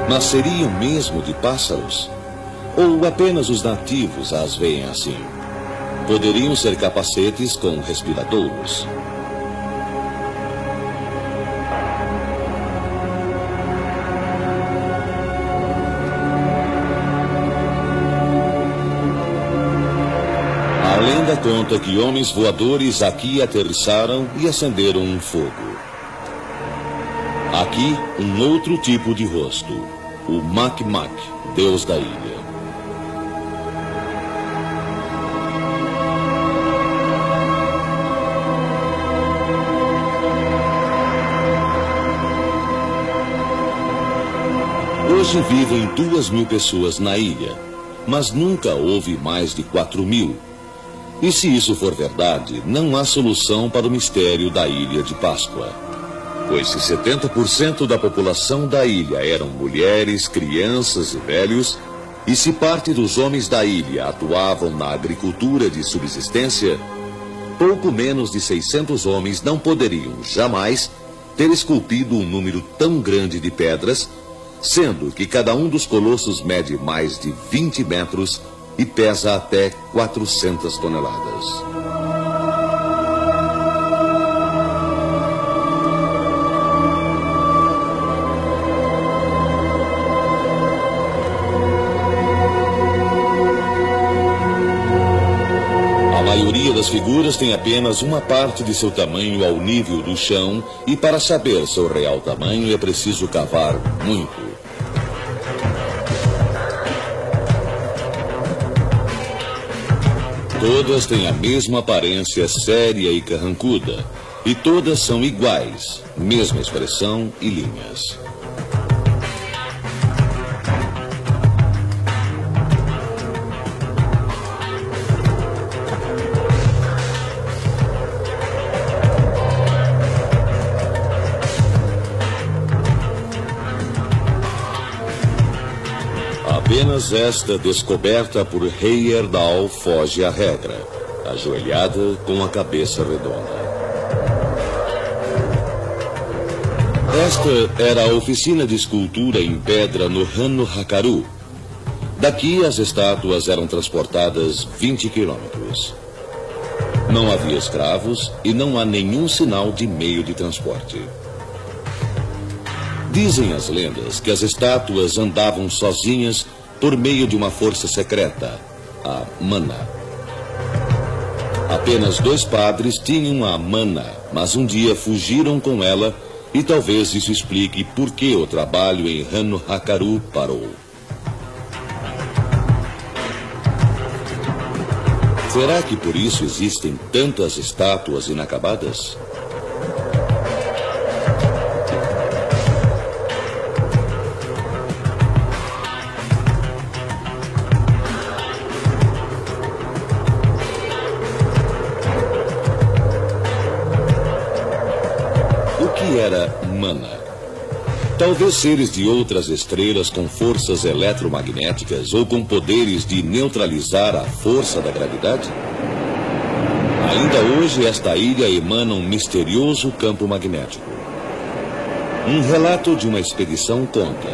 Nasceriam mesmo de pássaros? Ou apenas os nativos as veem assim? Poderiam ser capacetes com respiradouros. A lenda conta que homens voadores aqui aterrissaram e acenderam um fogo. Aqui, um outro tipo de rosto o Mac-Mac, deus da ilha. Hoje vivem duas mil pessoas na ilha, mas nunca houve mais de quatro mil. E se isso for verdade, não há solução para o mistério da ilha de Páscoa pois se 70% da população da ilha eram mulheres, crianças e velhos, e se parte dos homens da ilha atuavam na agricultura de subsistência, pouco menos de 600 homens não poderiam jamais ter esculpido um número tão grande de pedras, sendo que cada um dos colossos mede mais de 20 metros e pesa até 400 toneladas. Das figuras tem apenas uma parte de seu tamanho ao nível do chão e para saber seu real tamanho é preciso cavar muito. Todas têm a mesma aparência séria e carrancuda, e todas são iguais, mesma expressão e linhas. Esta descoberta por Heyerdahl foge à regra, ajoelhada com a cabeça redonda. Esta era a oficina de escultura em pedra no Hanno Hakaru. Daqui as estátuas eram transportadas 20 quilômetros. Não havia escravos e não há nenhum sinal de meio de transporte. Dizem as lendas que as estátuas andavam sozinhas por meio de uma força secreta, a mana. Apenas dois padres tinham a mana, mas um dia fugiram com ela e talvez isso explique por que o trabalho em Hano Hakaru parou. Será que por isso existem tantas estátuas inacabadas? Talvez seres de outras estrelas com forças eletromagnéticas ou com poderes de neutralizar a força da gravidade? Ainda hoje, esta ilha emana um misterioso campo magnético. Um relato de uma expedição conta.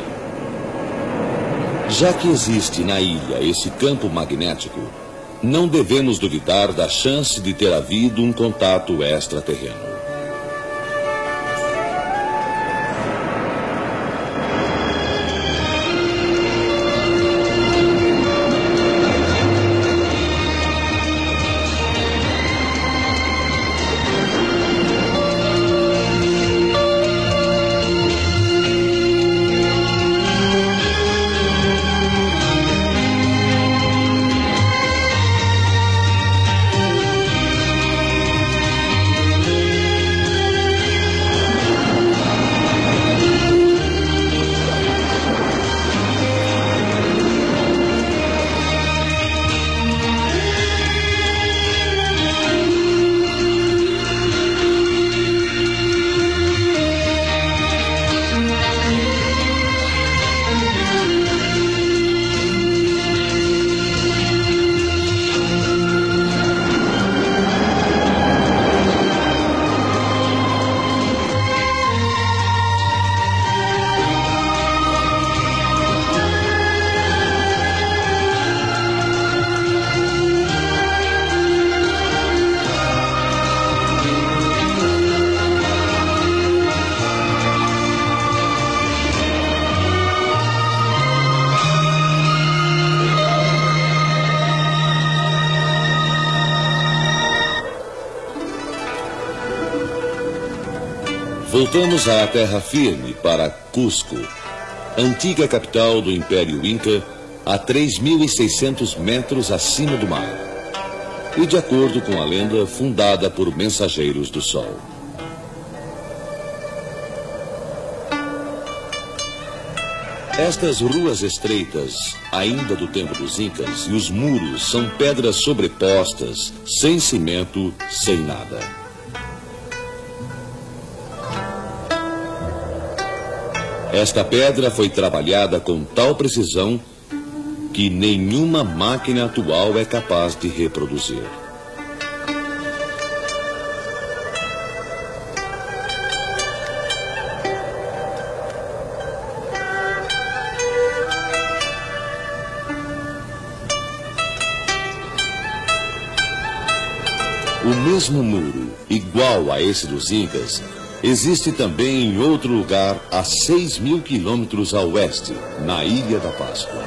Já que existe na ilha esse campo magnético, não devemos duvidar da chance de ter havido um contato extraterreno. Voltamos à terra firme para Cusco, antiga capital do Império Inca, a 3.600 metros acima do mar. E, de acordo com a lenda, fundada por mensageiros do Sol. Estas ruas estreitas, ainda do tempo dos Incas, e os muros são pedras sobrepostas, sem cimento, sem nada. Esta pedra foi trabalhada com tal precisão que nenhuma máquina atual é capaz de reproduzir. O mesmo muro, igual a esse dos Incas, existe também em outro lugar a 6 mil quilômetros a oeste, na Ilha da Páscoa.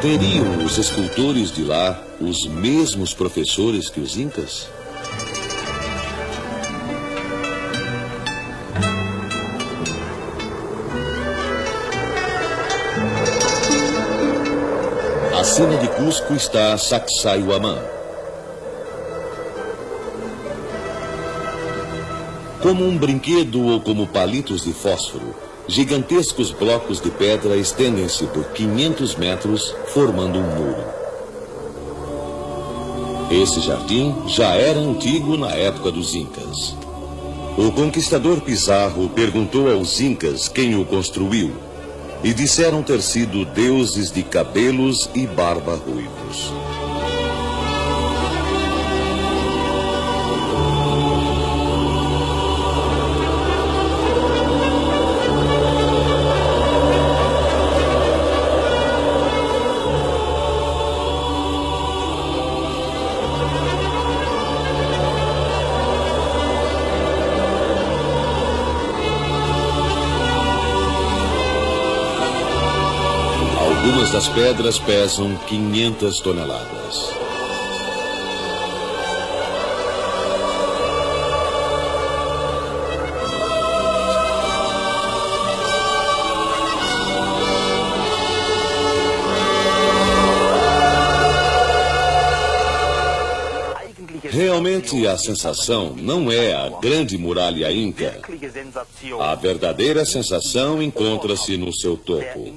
Teriam os escultores de lá os mesmos professores que os Incas? Acima de Cusco está Sacsayhuamán. Como um brinquedo ou como palitos de fósforo, gigantescos blocos de pedra estendem-se por 500 metros, formando um muro. Esse jardim já era antigo na época dos Incas. O conquistador Pizarro perguntou aos Incas quem o construiu e disseram ter sido deuses de cabelos e barba ruivos. Das pedras pesam 500 toneladas. Realmente a sensação não é a grande muralha inca. A verdadeira sensação encontra-se no seu topo.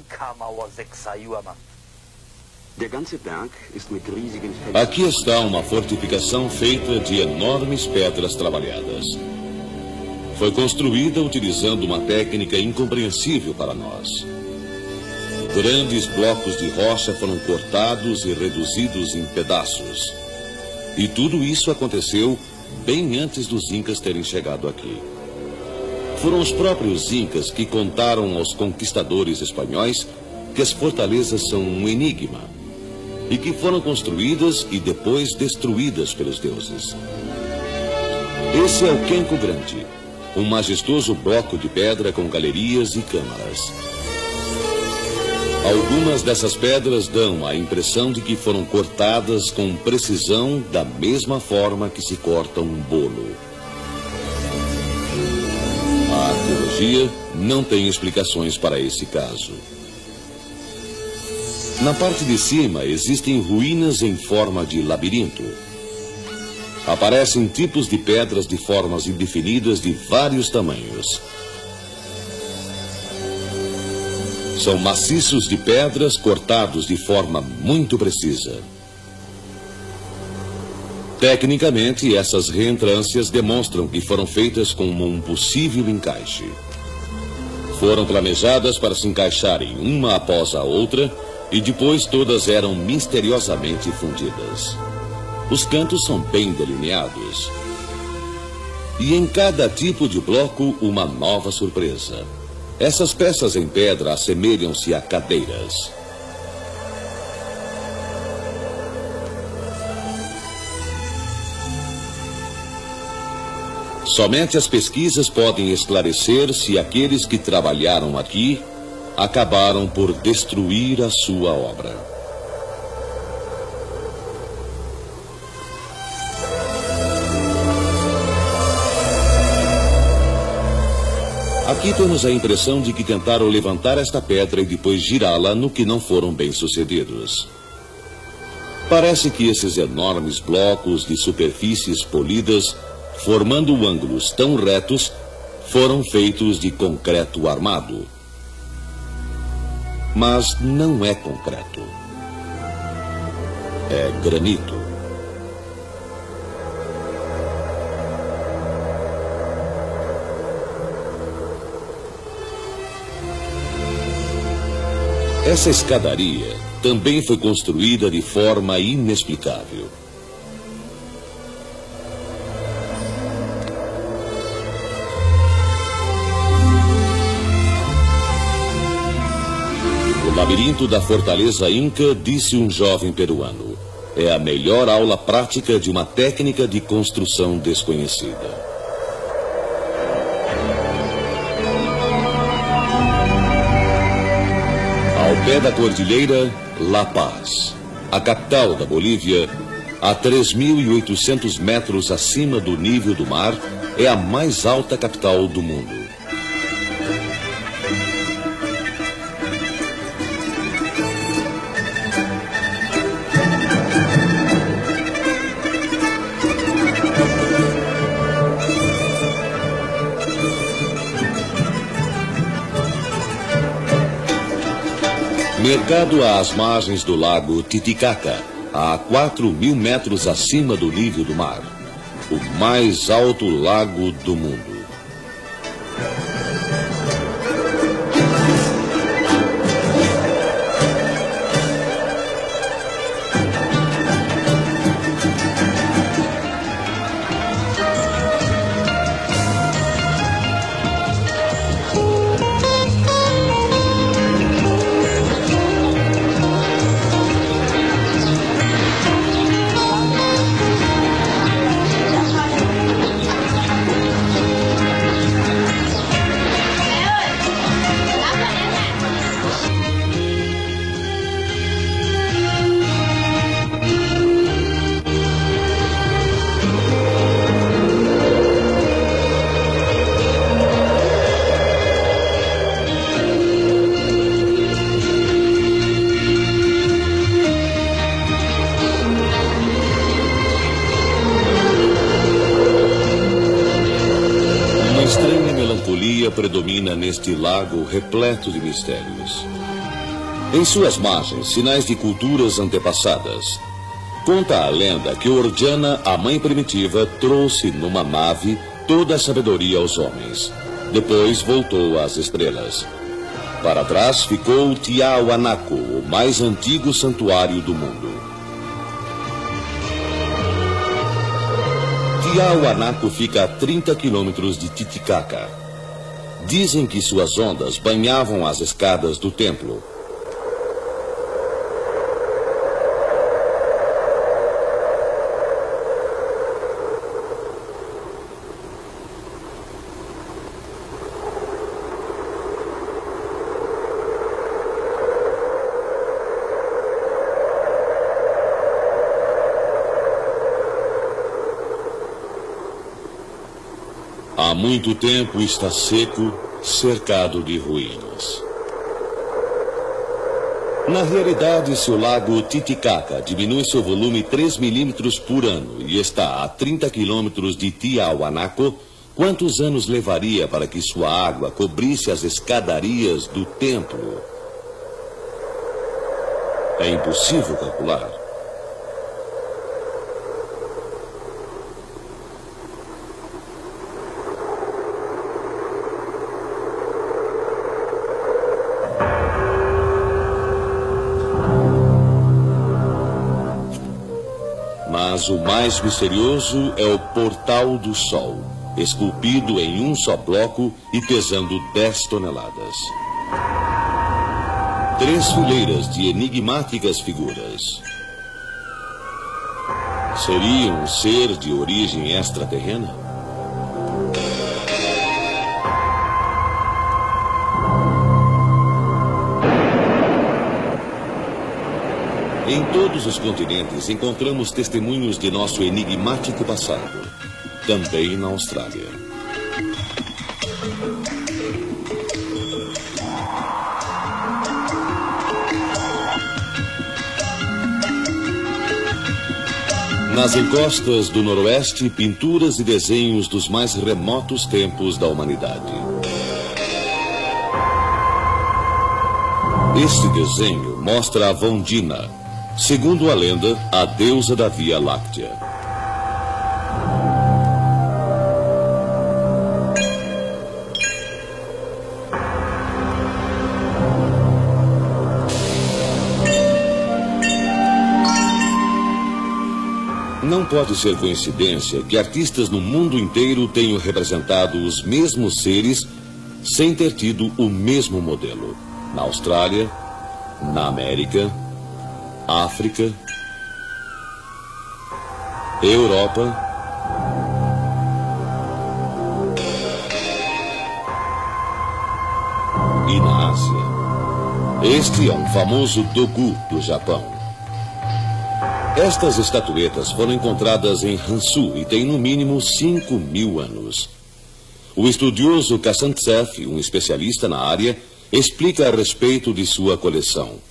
Aqui está uma fortificação feita de enormes pedras trabalhadas. Foi construída utilizando uma técnica incompreensível para nós. Grandes blocos de rocha foram cortados e reduzidos em pedaços. E tudo isso aconteceu bem antes dos Incas terem chegado aqui. Foram os próprios Incas que contaram aos conquistadores espanhóis que as fortalezas são um enigma e que foram construídas e depois destruídas pelos deuses. Esse é o Quenco Grande, um majestoso bloco de pedra com galerias e câmaras. Algumas dessas pedras dão a impressão de que foram cortadas com precisão da mesma forma que se corta um bolo. A arqueologia não tem explicações para esse caso. Na parte de cima existem ruínas em forma de labirinto. Aparecem tipos de pedras de formas indefinidas de vários tamanhos. São maciços de pedras cortados de forma muito precisa. Tecnicamente, essas reentrâncias demonstram que foram feitas com um possível encaixe. Foram planejadas para se encaixarem uma após a outra e depois todas eram misteriosamente fundidas. Os cantos são bem delineados. E em cada tipo de bloco, uma nova surpresa. Essas peças em pedra assemelham-se a cadeiras. Somente as pesquisas podem esclarecer se aqueles que trabalharam aqui acabaram por destruir a sua obra. Aqui temos a impressão de que tentaram levantar esta pedra e depois girá-la, no que não foram bem-sucedidos. Parece que esses enormes blocos de superfícies polidas, formando ângulos tão retos, foram feitos de concreto armado. Mas não é concreto. É granito. Essa escadaria também foi construída de forma inexplicável. Labirinto da fortaleza Inca, disse um jovem peruano, é a melhor aula prática de uma técnica de construção desconhecida. Ao pé da cordilheira, La Paz, a capital da Bolívia, a 3.800 metros acima do nível do mar, é a mais alta capital do mundo. Mercado às margens do lago Titicaca, a 4 mil metros acima do nível do mar. O mais alto lago do mundo. Lago repleto de mistérios. Em suas margens, sinais de culturas antepassadas. Conta a lenda que Ordiana, a mãe primitiva, trouxe numa nave toda a sabedoria aos homens. Depois voltou às estrelas. Para trás ficou Tiahuanaco, o mais antigo santuário do mundo. Tiahuanaco fica a 30 quilômetros de Titicaca. Dizem que suas ondas banhavam as escadas do templo. Muito tempo está seco, cercado de ruínas. Na realidade, se o lago Titicaca diminui seu volume 3 milímetros por ano e está a 30 quilômetros de Tiahuanaco, quantos anos levaria para que sua água cobrisse as escadarias do templo? É impossível calcular. O mais misterioso é o Portal do Sol, esculpido em um só bloco e pesando 10 toneladas. Três fileiras de enigmáticas figuras. Seria um ser de origem extraterrena? Em todos os continentes encontramos testemunhos de nosso enigmático passado, também na Austrália. Nas encostas do Noroeste, pinturas e desenhos dos mais remotos tempos da humanidade. Este desenho mostra a Vondina, segundo a lenda, a deusa da Via Láctea. Não pode ser coincidência que artistas no mundo inteiro tenham representado os mesmos seres sem ter tido o mesmo modelo. Na Austrália, na América, África, Europa. E na Ásia. Este é um famoso Dogu do Japão. Estas estatuetas foram encontradas em Hansu e têm no mínimo 5 mil anos. O estudioso Kassantsev, um especialista na área, explica a respeito de sua coleção.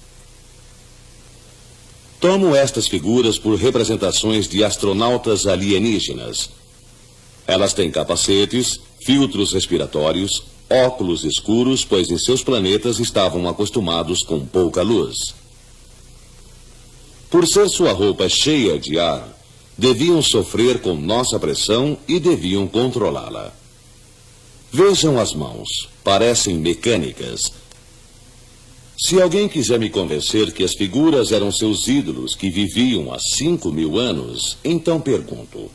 Tomo estas figuras por representações de astronautas alienígenas. Elas têm capacetes, filtros respiratórios, óculos escuros, pois em seus planetas estavam acostumados com pouca luz. Por ser sua roupa cheia de ar, deviam sofrer com nossa pressão e deviam controlá-la. Vejam as mãos, parecem mecânicas. Se alguém quiser me convencer que as figuras eram seus ídolos que viviam há cinco mil anos, então pergunto: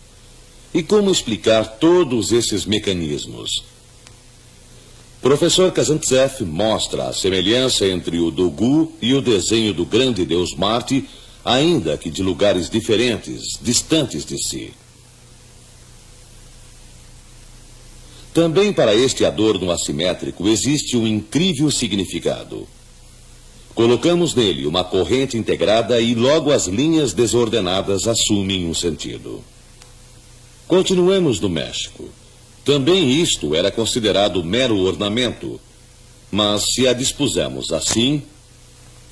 e como explicar todos esses mecanismos? Professor Kazantsev mostra a semelhança entre o Dogu e o desenho do grande deus Marte ainda que de lugares diferentes, distantes de si. Também para este adorno assimétrico existe um incrível significado. Colocamos nele uma corrente integrada e logo as linhas desordenadas assumem um sentido. Continuamos no México. Também isto era considerado mero ornamento, mas se a dispusemos assim,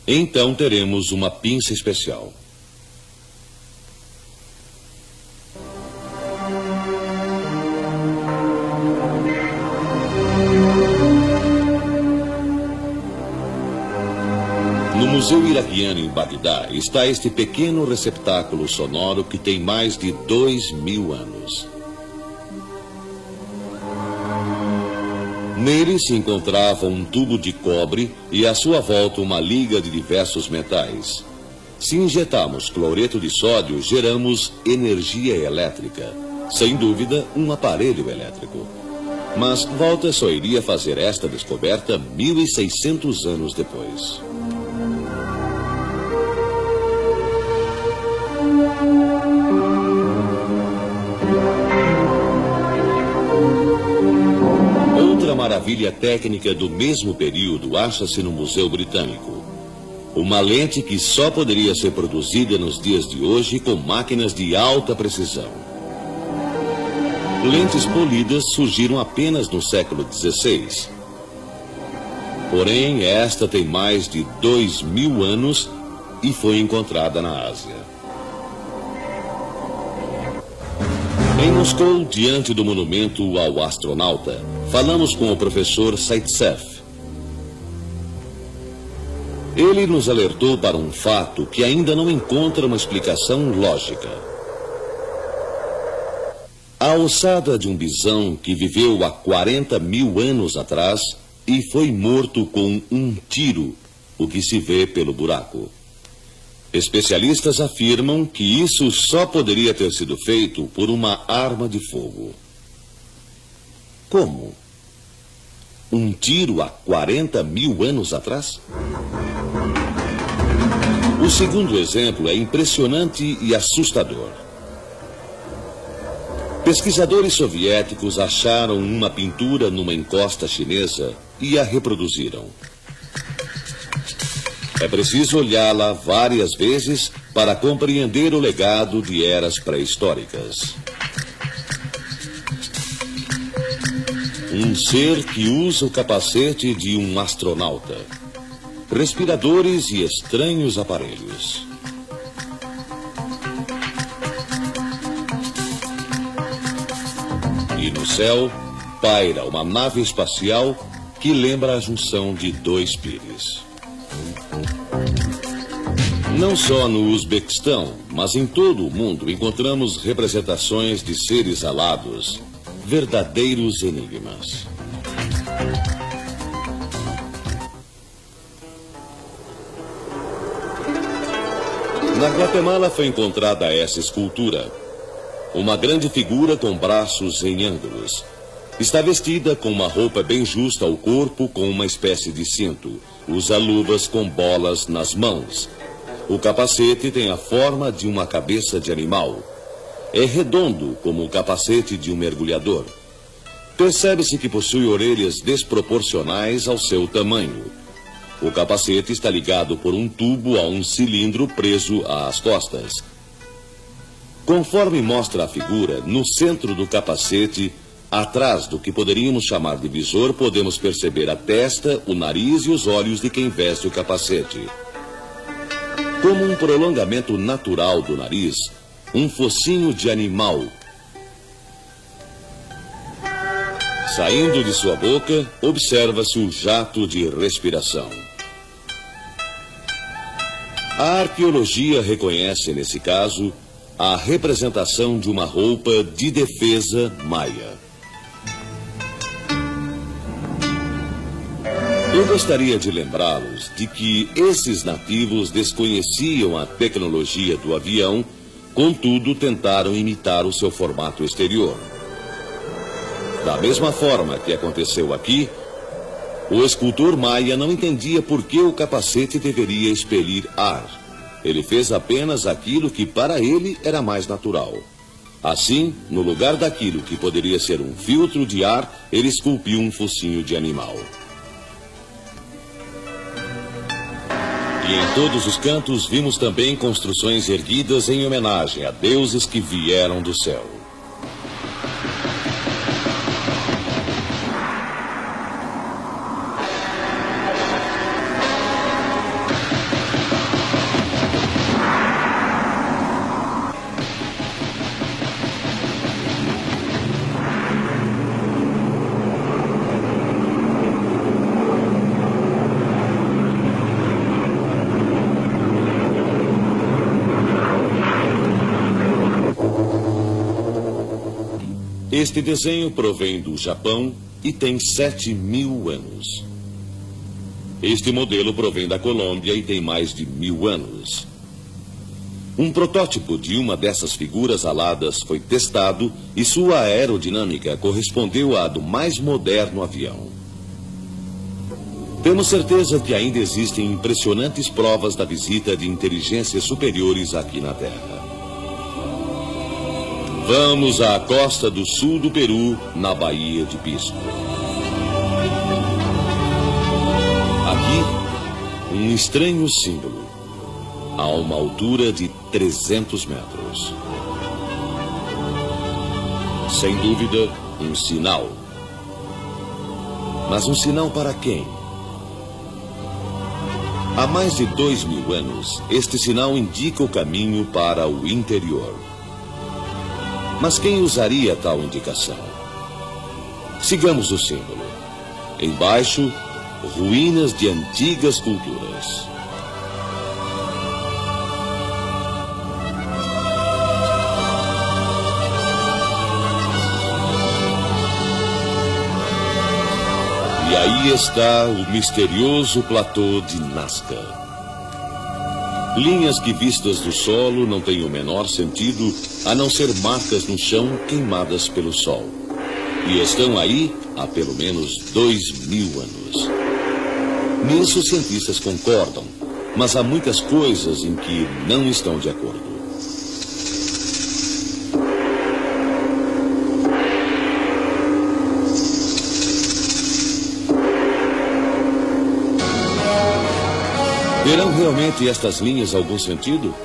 então teremos uma pinça especial. Museu Iraquiano em Bagdá está este pequeno receptáculo sonoro que tem mais de dois mil anos. Nele se encontrava um tubo de cobre e à sua volta uma liga de diversos metais. Se injetarmos cloreto de sódio, geramos energia elétrica. Sem dúvida, um aparelho elétrico. Mas Walter só iria fazer esta descoberta 1.600 anos depois. Maravilha técnica do mesmo período acha-se no Museu Britânico. Uma lente que só poderia ser produzida nos dias de hoje com máquinas de alta precisão. Lentes polidas surgiram apenas no século XVI. Porém, esta tem mais de dois mil anos e foi encontrada na Ásia. Em Moscou, diante do monumento ao astronauta, falamos com o professor Saitsev. Ele nos alertou para um fato que ainda não encontra uma explicação lógica. A ossada de um bisão que viveu há 40 mil anos atrás e foi morto com um tiro, o que se vê pelo buraco. Especialistas afirmam que isso só poderia ter sido feito por uma arma de fogo. Como? Um tiro há 40 mil anos atrás? O segundo exemplo é impressionante e assustador. Pesquisadores soviéticos acharam uma pintura numa encosta chinesa e a reproduziram. É preciso olhá-la várias vezes para compreender o legado de eras pré-históricas. Um ser que usa o capacete de um astronauta. Respiradores e estranhos aparelhos. E no céu paira uma nave espacial que lembra a junção de dois pires. Não só no Uzbequistão, mas em todo o mundo encontramos representações de seres alados, verdadeiros enigmas. Na Guatemala foi encontrada essa escultura. Uma grande figura com braços em ângulos. Está vestida com uma roupa bem justa ao corpo, com uma espécie de cinto. Usa luvas com bolas nas mãos o capacete tem a forma de uma cabeça de animal. É redondo como o capacete de um mergulhador. Percebe-se que possui orelhas desproporcionais ao seu tamanho. O capacete está ligado por um tubo a um cilindro preso às costas. Conforme mostra a figura, no centro do capacete, atrás do que poderíamos chamar de visor, podemos perceber a testa, o nariz e os olhos de quem veste o capacete. Como um prolongamento natural do nariz, um focinho de animal. Saindo de sua boca, observa-se o jato de respiração. A arqueologia reconhece, nesse caso, a representação de uma roupa de defesa maia. Eu gostaria de lembrá-los de que esses nativos desconheciam a tecnologia do avião, contudo tentaram imitar o seu formato exterior. Da mesma forma que aconteceu aqui, o escultor maia não entendia por que o capacete deveria expelir ar. Ele fez apenas aquilo que para ele era mais natural. Assim, no lugar daquilo que poderia ser um filtro de ar, ele esculpiu um focinho de animal. E em todos os cantos vimos também construções erguidas em homenagem a deuses que vieram do céu. Este desenho provém do Japão e tem 7 mil anos. Este modelo provém da Colômbia e tem mais de mil anos. Um protótipo de uma dessas figuras aladas foi testado e sua aerodinâmica correspondeu à do mais moderno avião. Temos certeza que ainda existem impressionantes provas da visita de inteligências superiores aqui na Terra. Vamos à costa do sul do Peru, na Baía de Pisco. Aqui, um estranho símbolo, a uma altura de 300 metros. Sem dúvida, um sinal. Mas um sinal para quem? Há mais de dois mil anos, este sinal indica o caminho para o interior. Mas quem usaria tal indicação? Sigamos o símbolo. Embaixo, ruínas de antigas culturas. E aí está o misterioso platô de Nazca. Linhas que vistas do solo não têm o menor sentido a não ser marcas no chão queimadas pelo sol. E estão aí há pelo menos dois mil anos. Nisso cientistas concordam, mas há muitas coisas em que não estão de acordo. Terão realmente estas linhas algum sentido?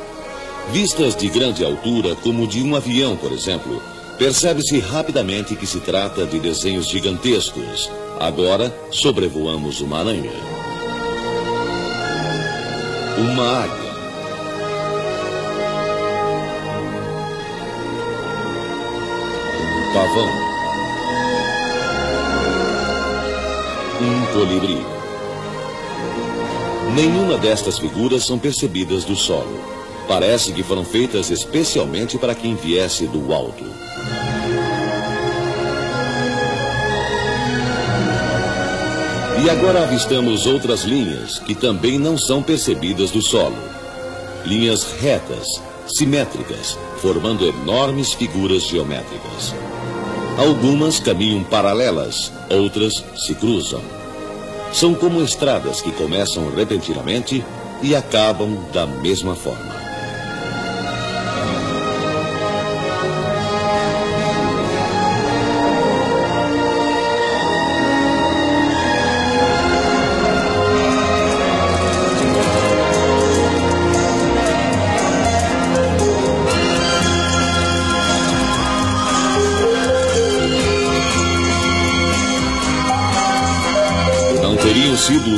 Vistas de grande altura, como de um avião, por exemplo, percebe-se rapidamente que se trata de desenhos gigantescos. Agora, sobrevoamos uma aranha. Uma águia. Um pavão. Um colibri. Nenhuma destas figuras são percebidas do solo. Parece que foram feitas especialmente para quem viesse do alto. E agora avistamos outras linhas que também não são percebidas do solo. Linhas retas, simétricas, formando enormes figuras geométricas. Algumas caminham paralelas, outras se cruzam. São como estradas que começam repentinamente e acabam da mesma forma.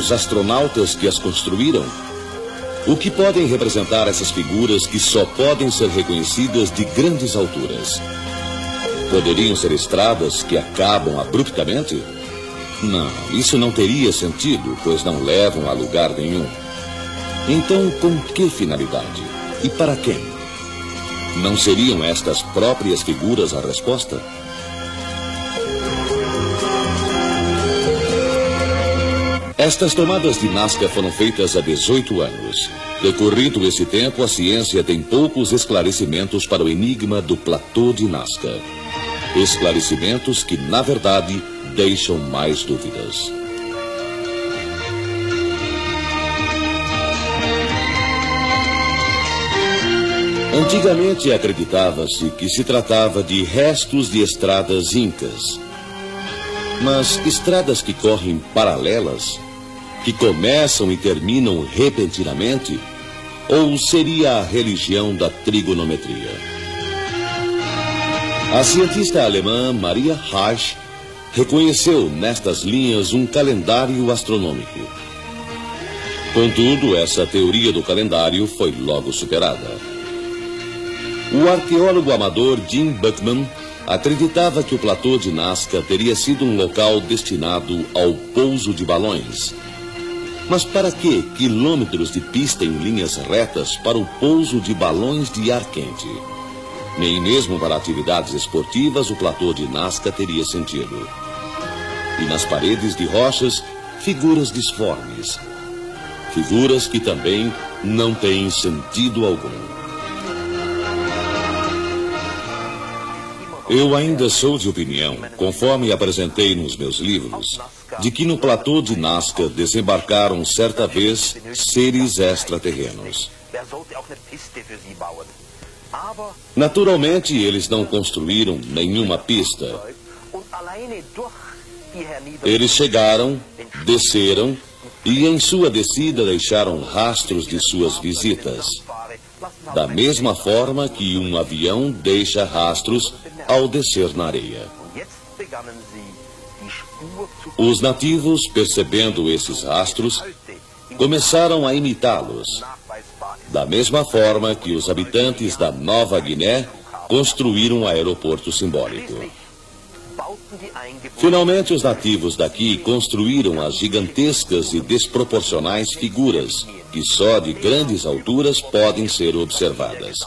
Os astronautas que as construíram? O que podem representar essas figuras que só podem ser reconhecidas de grandes alturas? Poderiam ser estradas que acabam abruptamente? Não, isso não teria sentido, pois não levam a lugar nenhum. Então, com que finalidade? E para quem? Não seriam estas próprias figuras a resposta? Estas tomadas de Nazca foram feitas há 18 anos. Decorrido esse tempo, a ciência tem poucos esclarecimentos para o enigma do platô de Nazca. Esclarecimentos que, na verdade, deixam mais dúvidas. Antigamente acreditava-se que se tratava de restos de estradas incas. Mas estradas que correm paralelas que começam e terminam repentinamente? Ou seria a religião da trigonometria? A cientista alemã Maria Reich reconheceu nestas linhas um calendário astronômico. Contudo, essa teoria do calendário foi logo superada. O arqueólogo amador Jim Buckman acreditava que o platô de Nazca teria sido um local destinado ao pouso de balões mas para que quilômetros de pista em linhas retas para o pouso de balões de ar quente? Nem mesmo para atividades esportivas o platô de Nazca teria sentido. E nas paredes de rochas, figuras disformes. Figuras que também não têm sentido algum. Eu ainda sou de opinião, conforme apresentei nos meus livros, de que no platô de Nazca desembarcaram certa vez seres extraterrenos. Naturalmente, eles não construíram nenhuma pista. Eles chegaram, desceram e, em sua descida, deixaram rastros de suas visitas. Da mesma forma que um avião deixa rastros ao descer na areia. Os nativos, percebendo esses rastros, começaram a imitá-los, da mesma forma que os habitantes da Nova Guiné construíram um aeroporto simbólico. Finalmente, os nativos daqui construíram as gigantescas e desproporcionais figuras que só de grandes alturas podem ser observadas.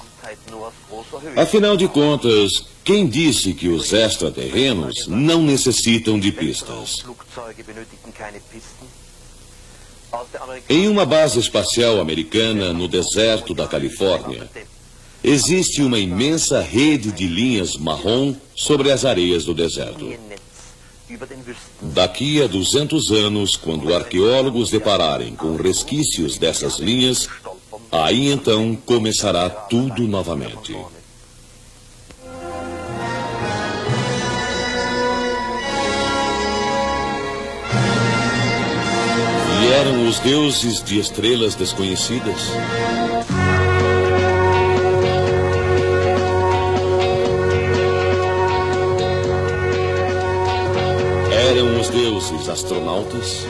Afinal de contas, quem disse que os extraterrenos não necessitam de pistas? Em uma base espacial americana no deserto da Califórnia, existe uma imensa rede de linhas marrom sobre as areias do deserto. Daqui a 200 anos, quando arqueólogos depararem com resquícios dessas linhas, aí então começará tudo novamente. Eram os deuses de estrelas desconhecidas? Eram os deuses astronautas?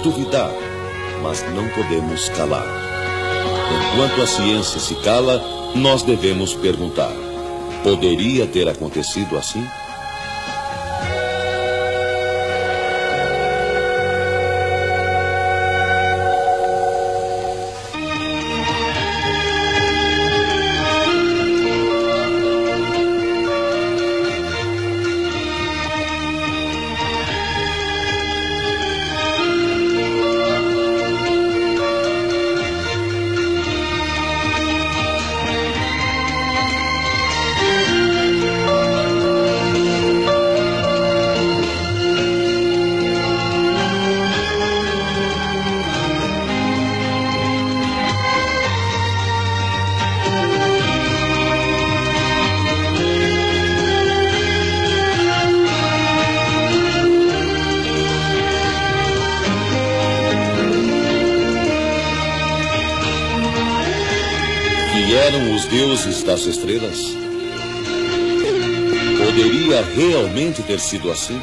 Duvidar, mas não podemos calar. Enquanto a ciência se cala, nós devemos perguntar: poderia ter acontecido assim? Deuses das estrelas? Poderia realmente ter sido assim?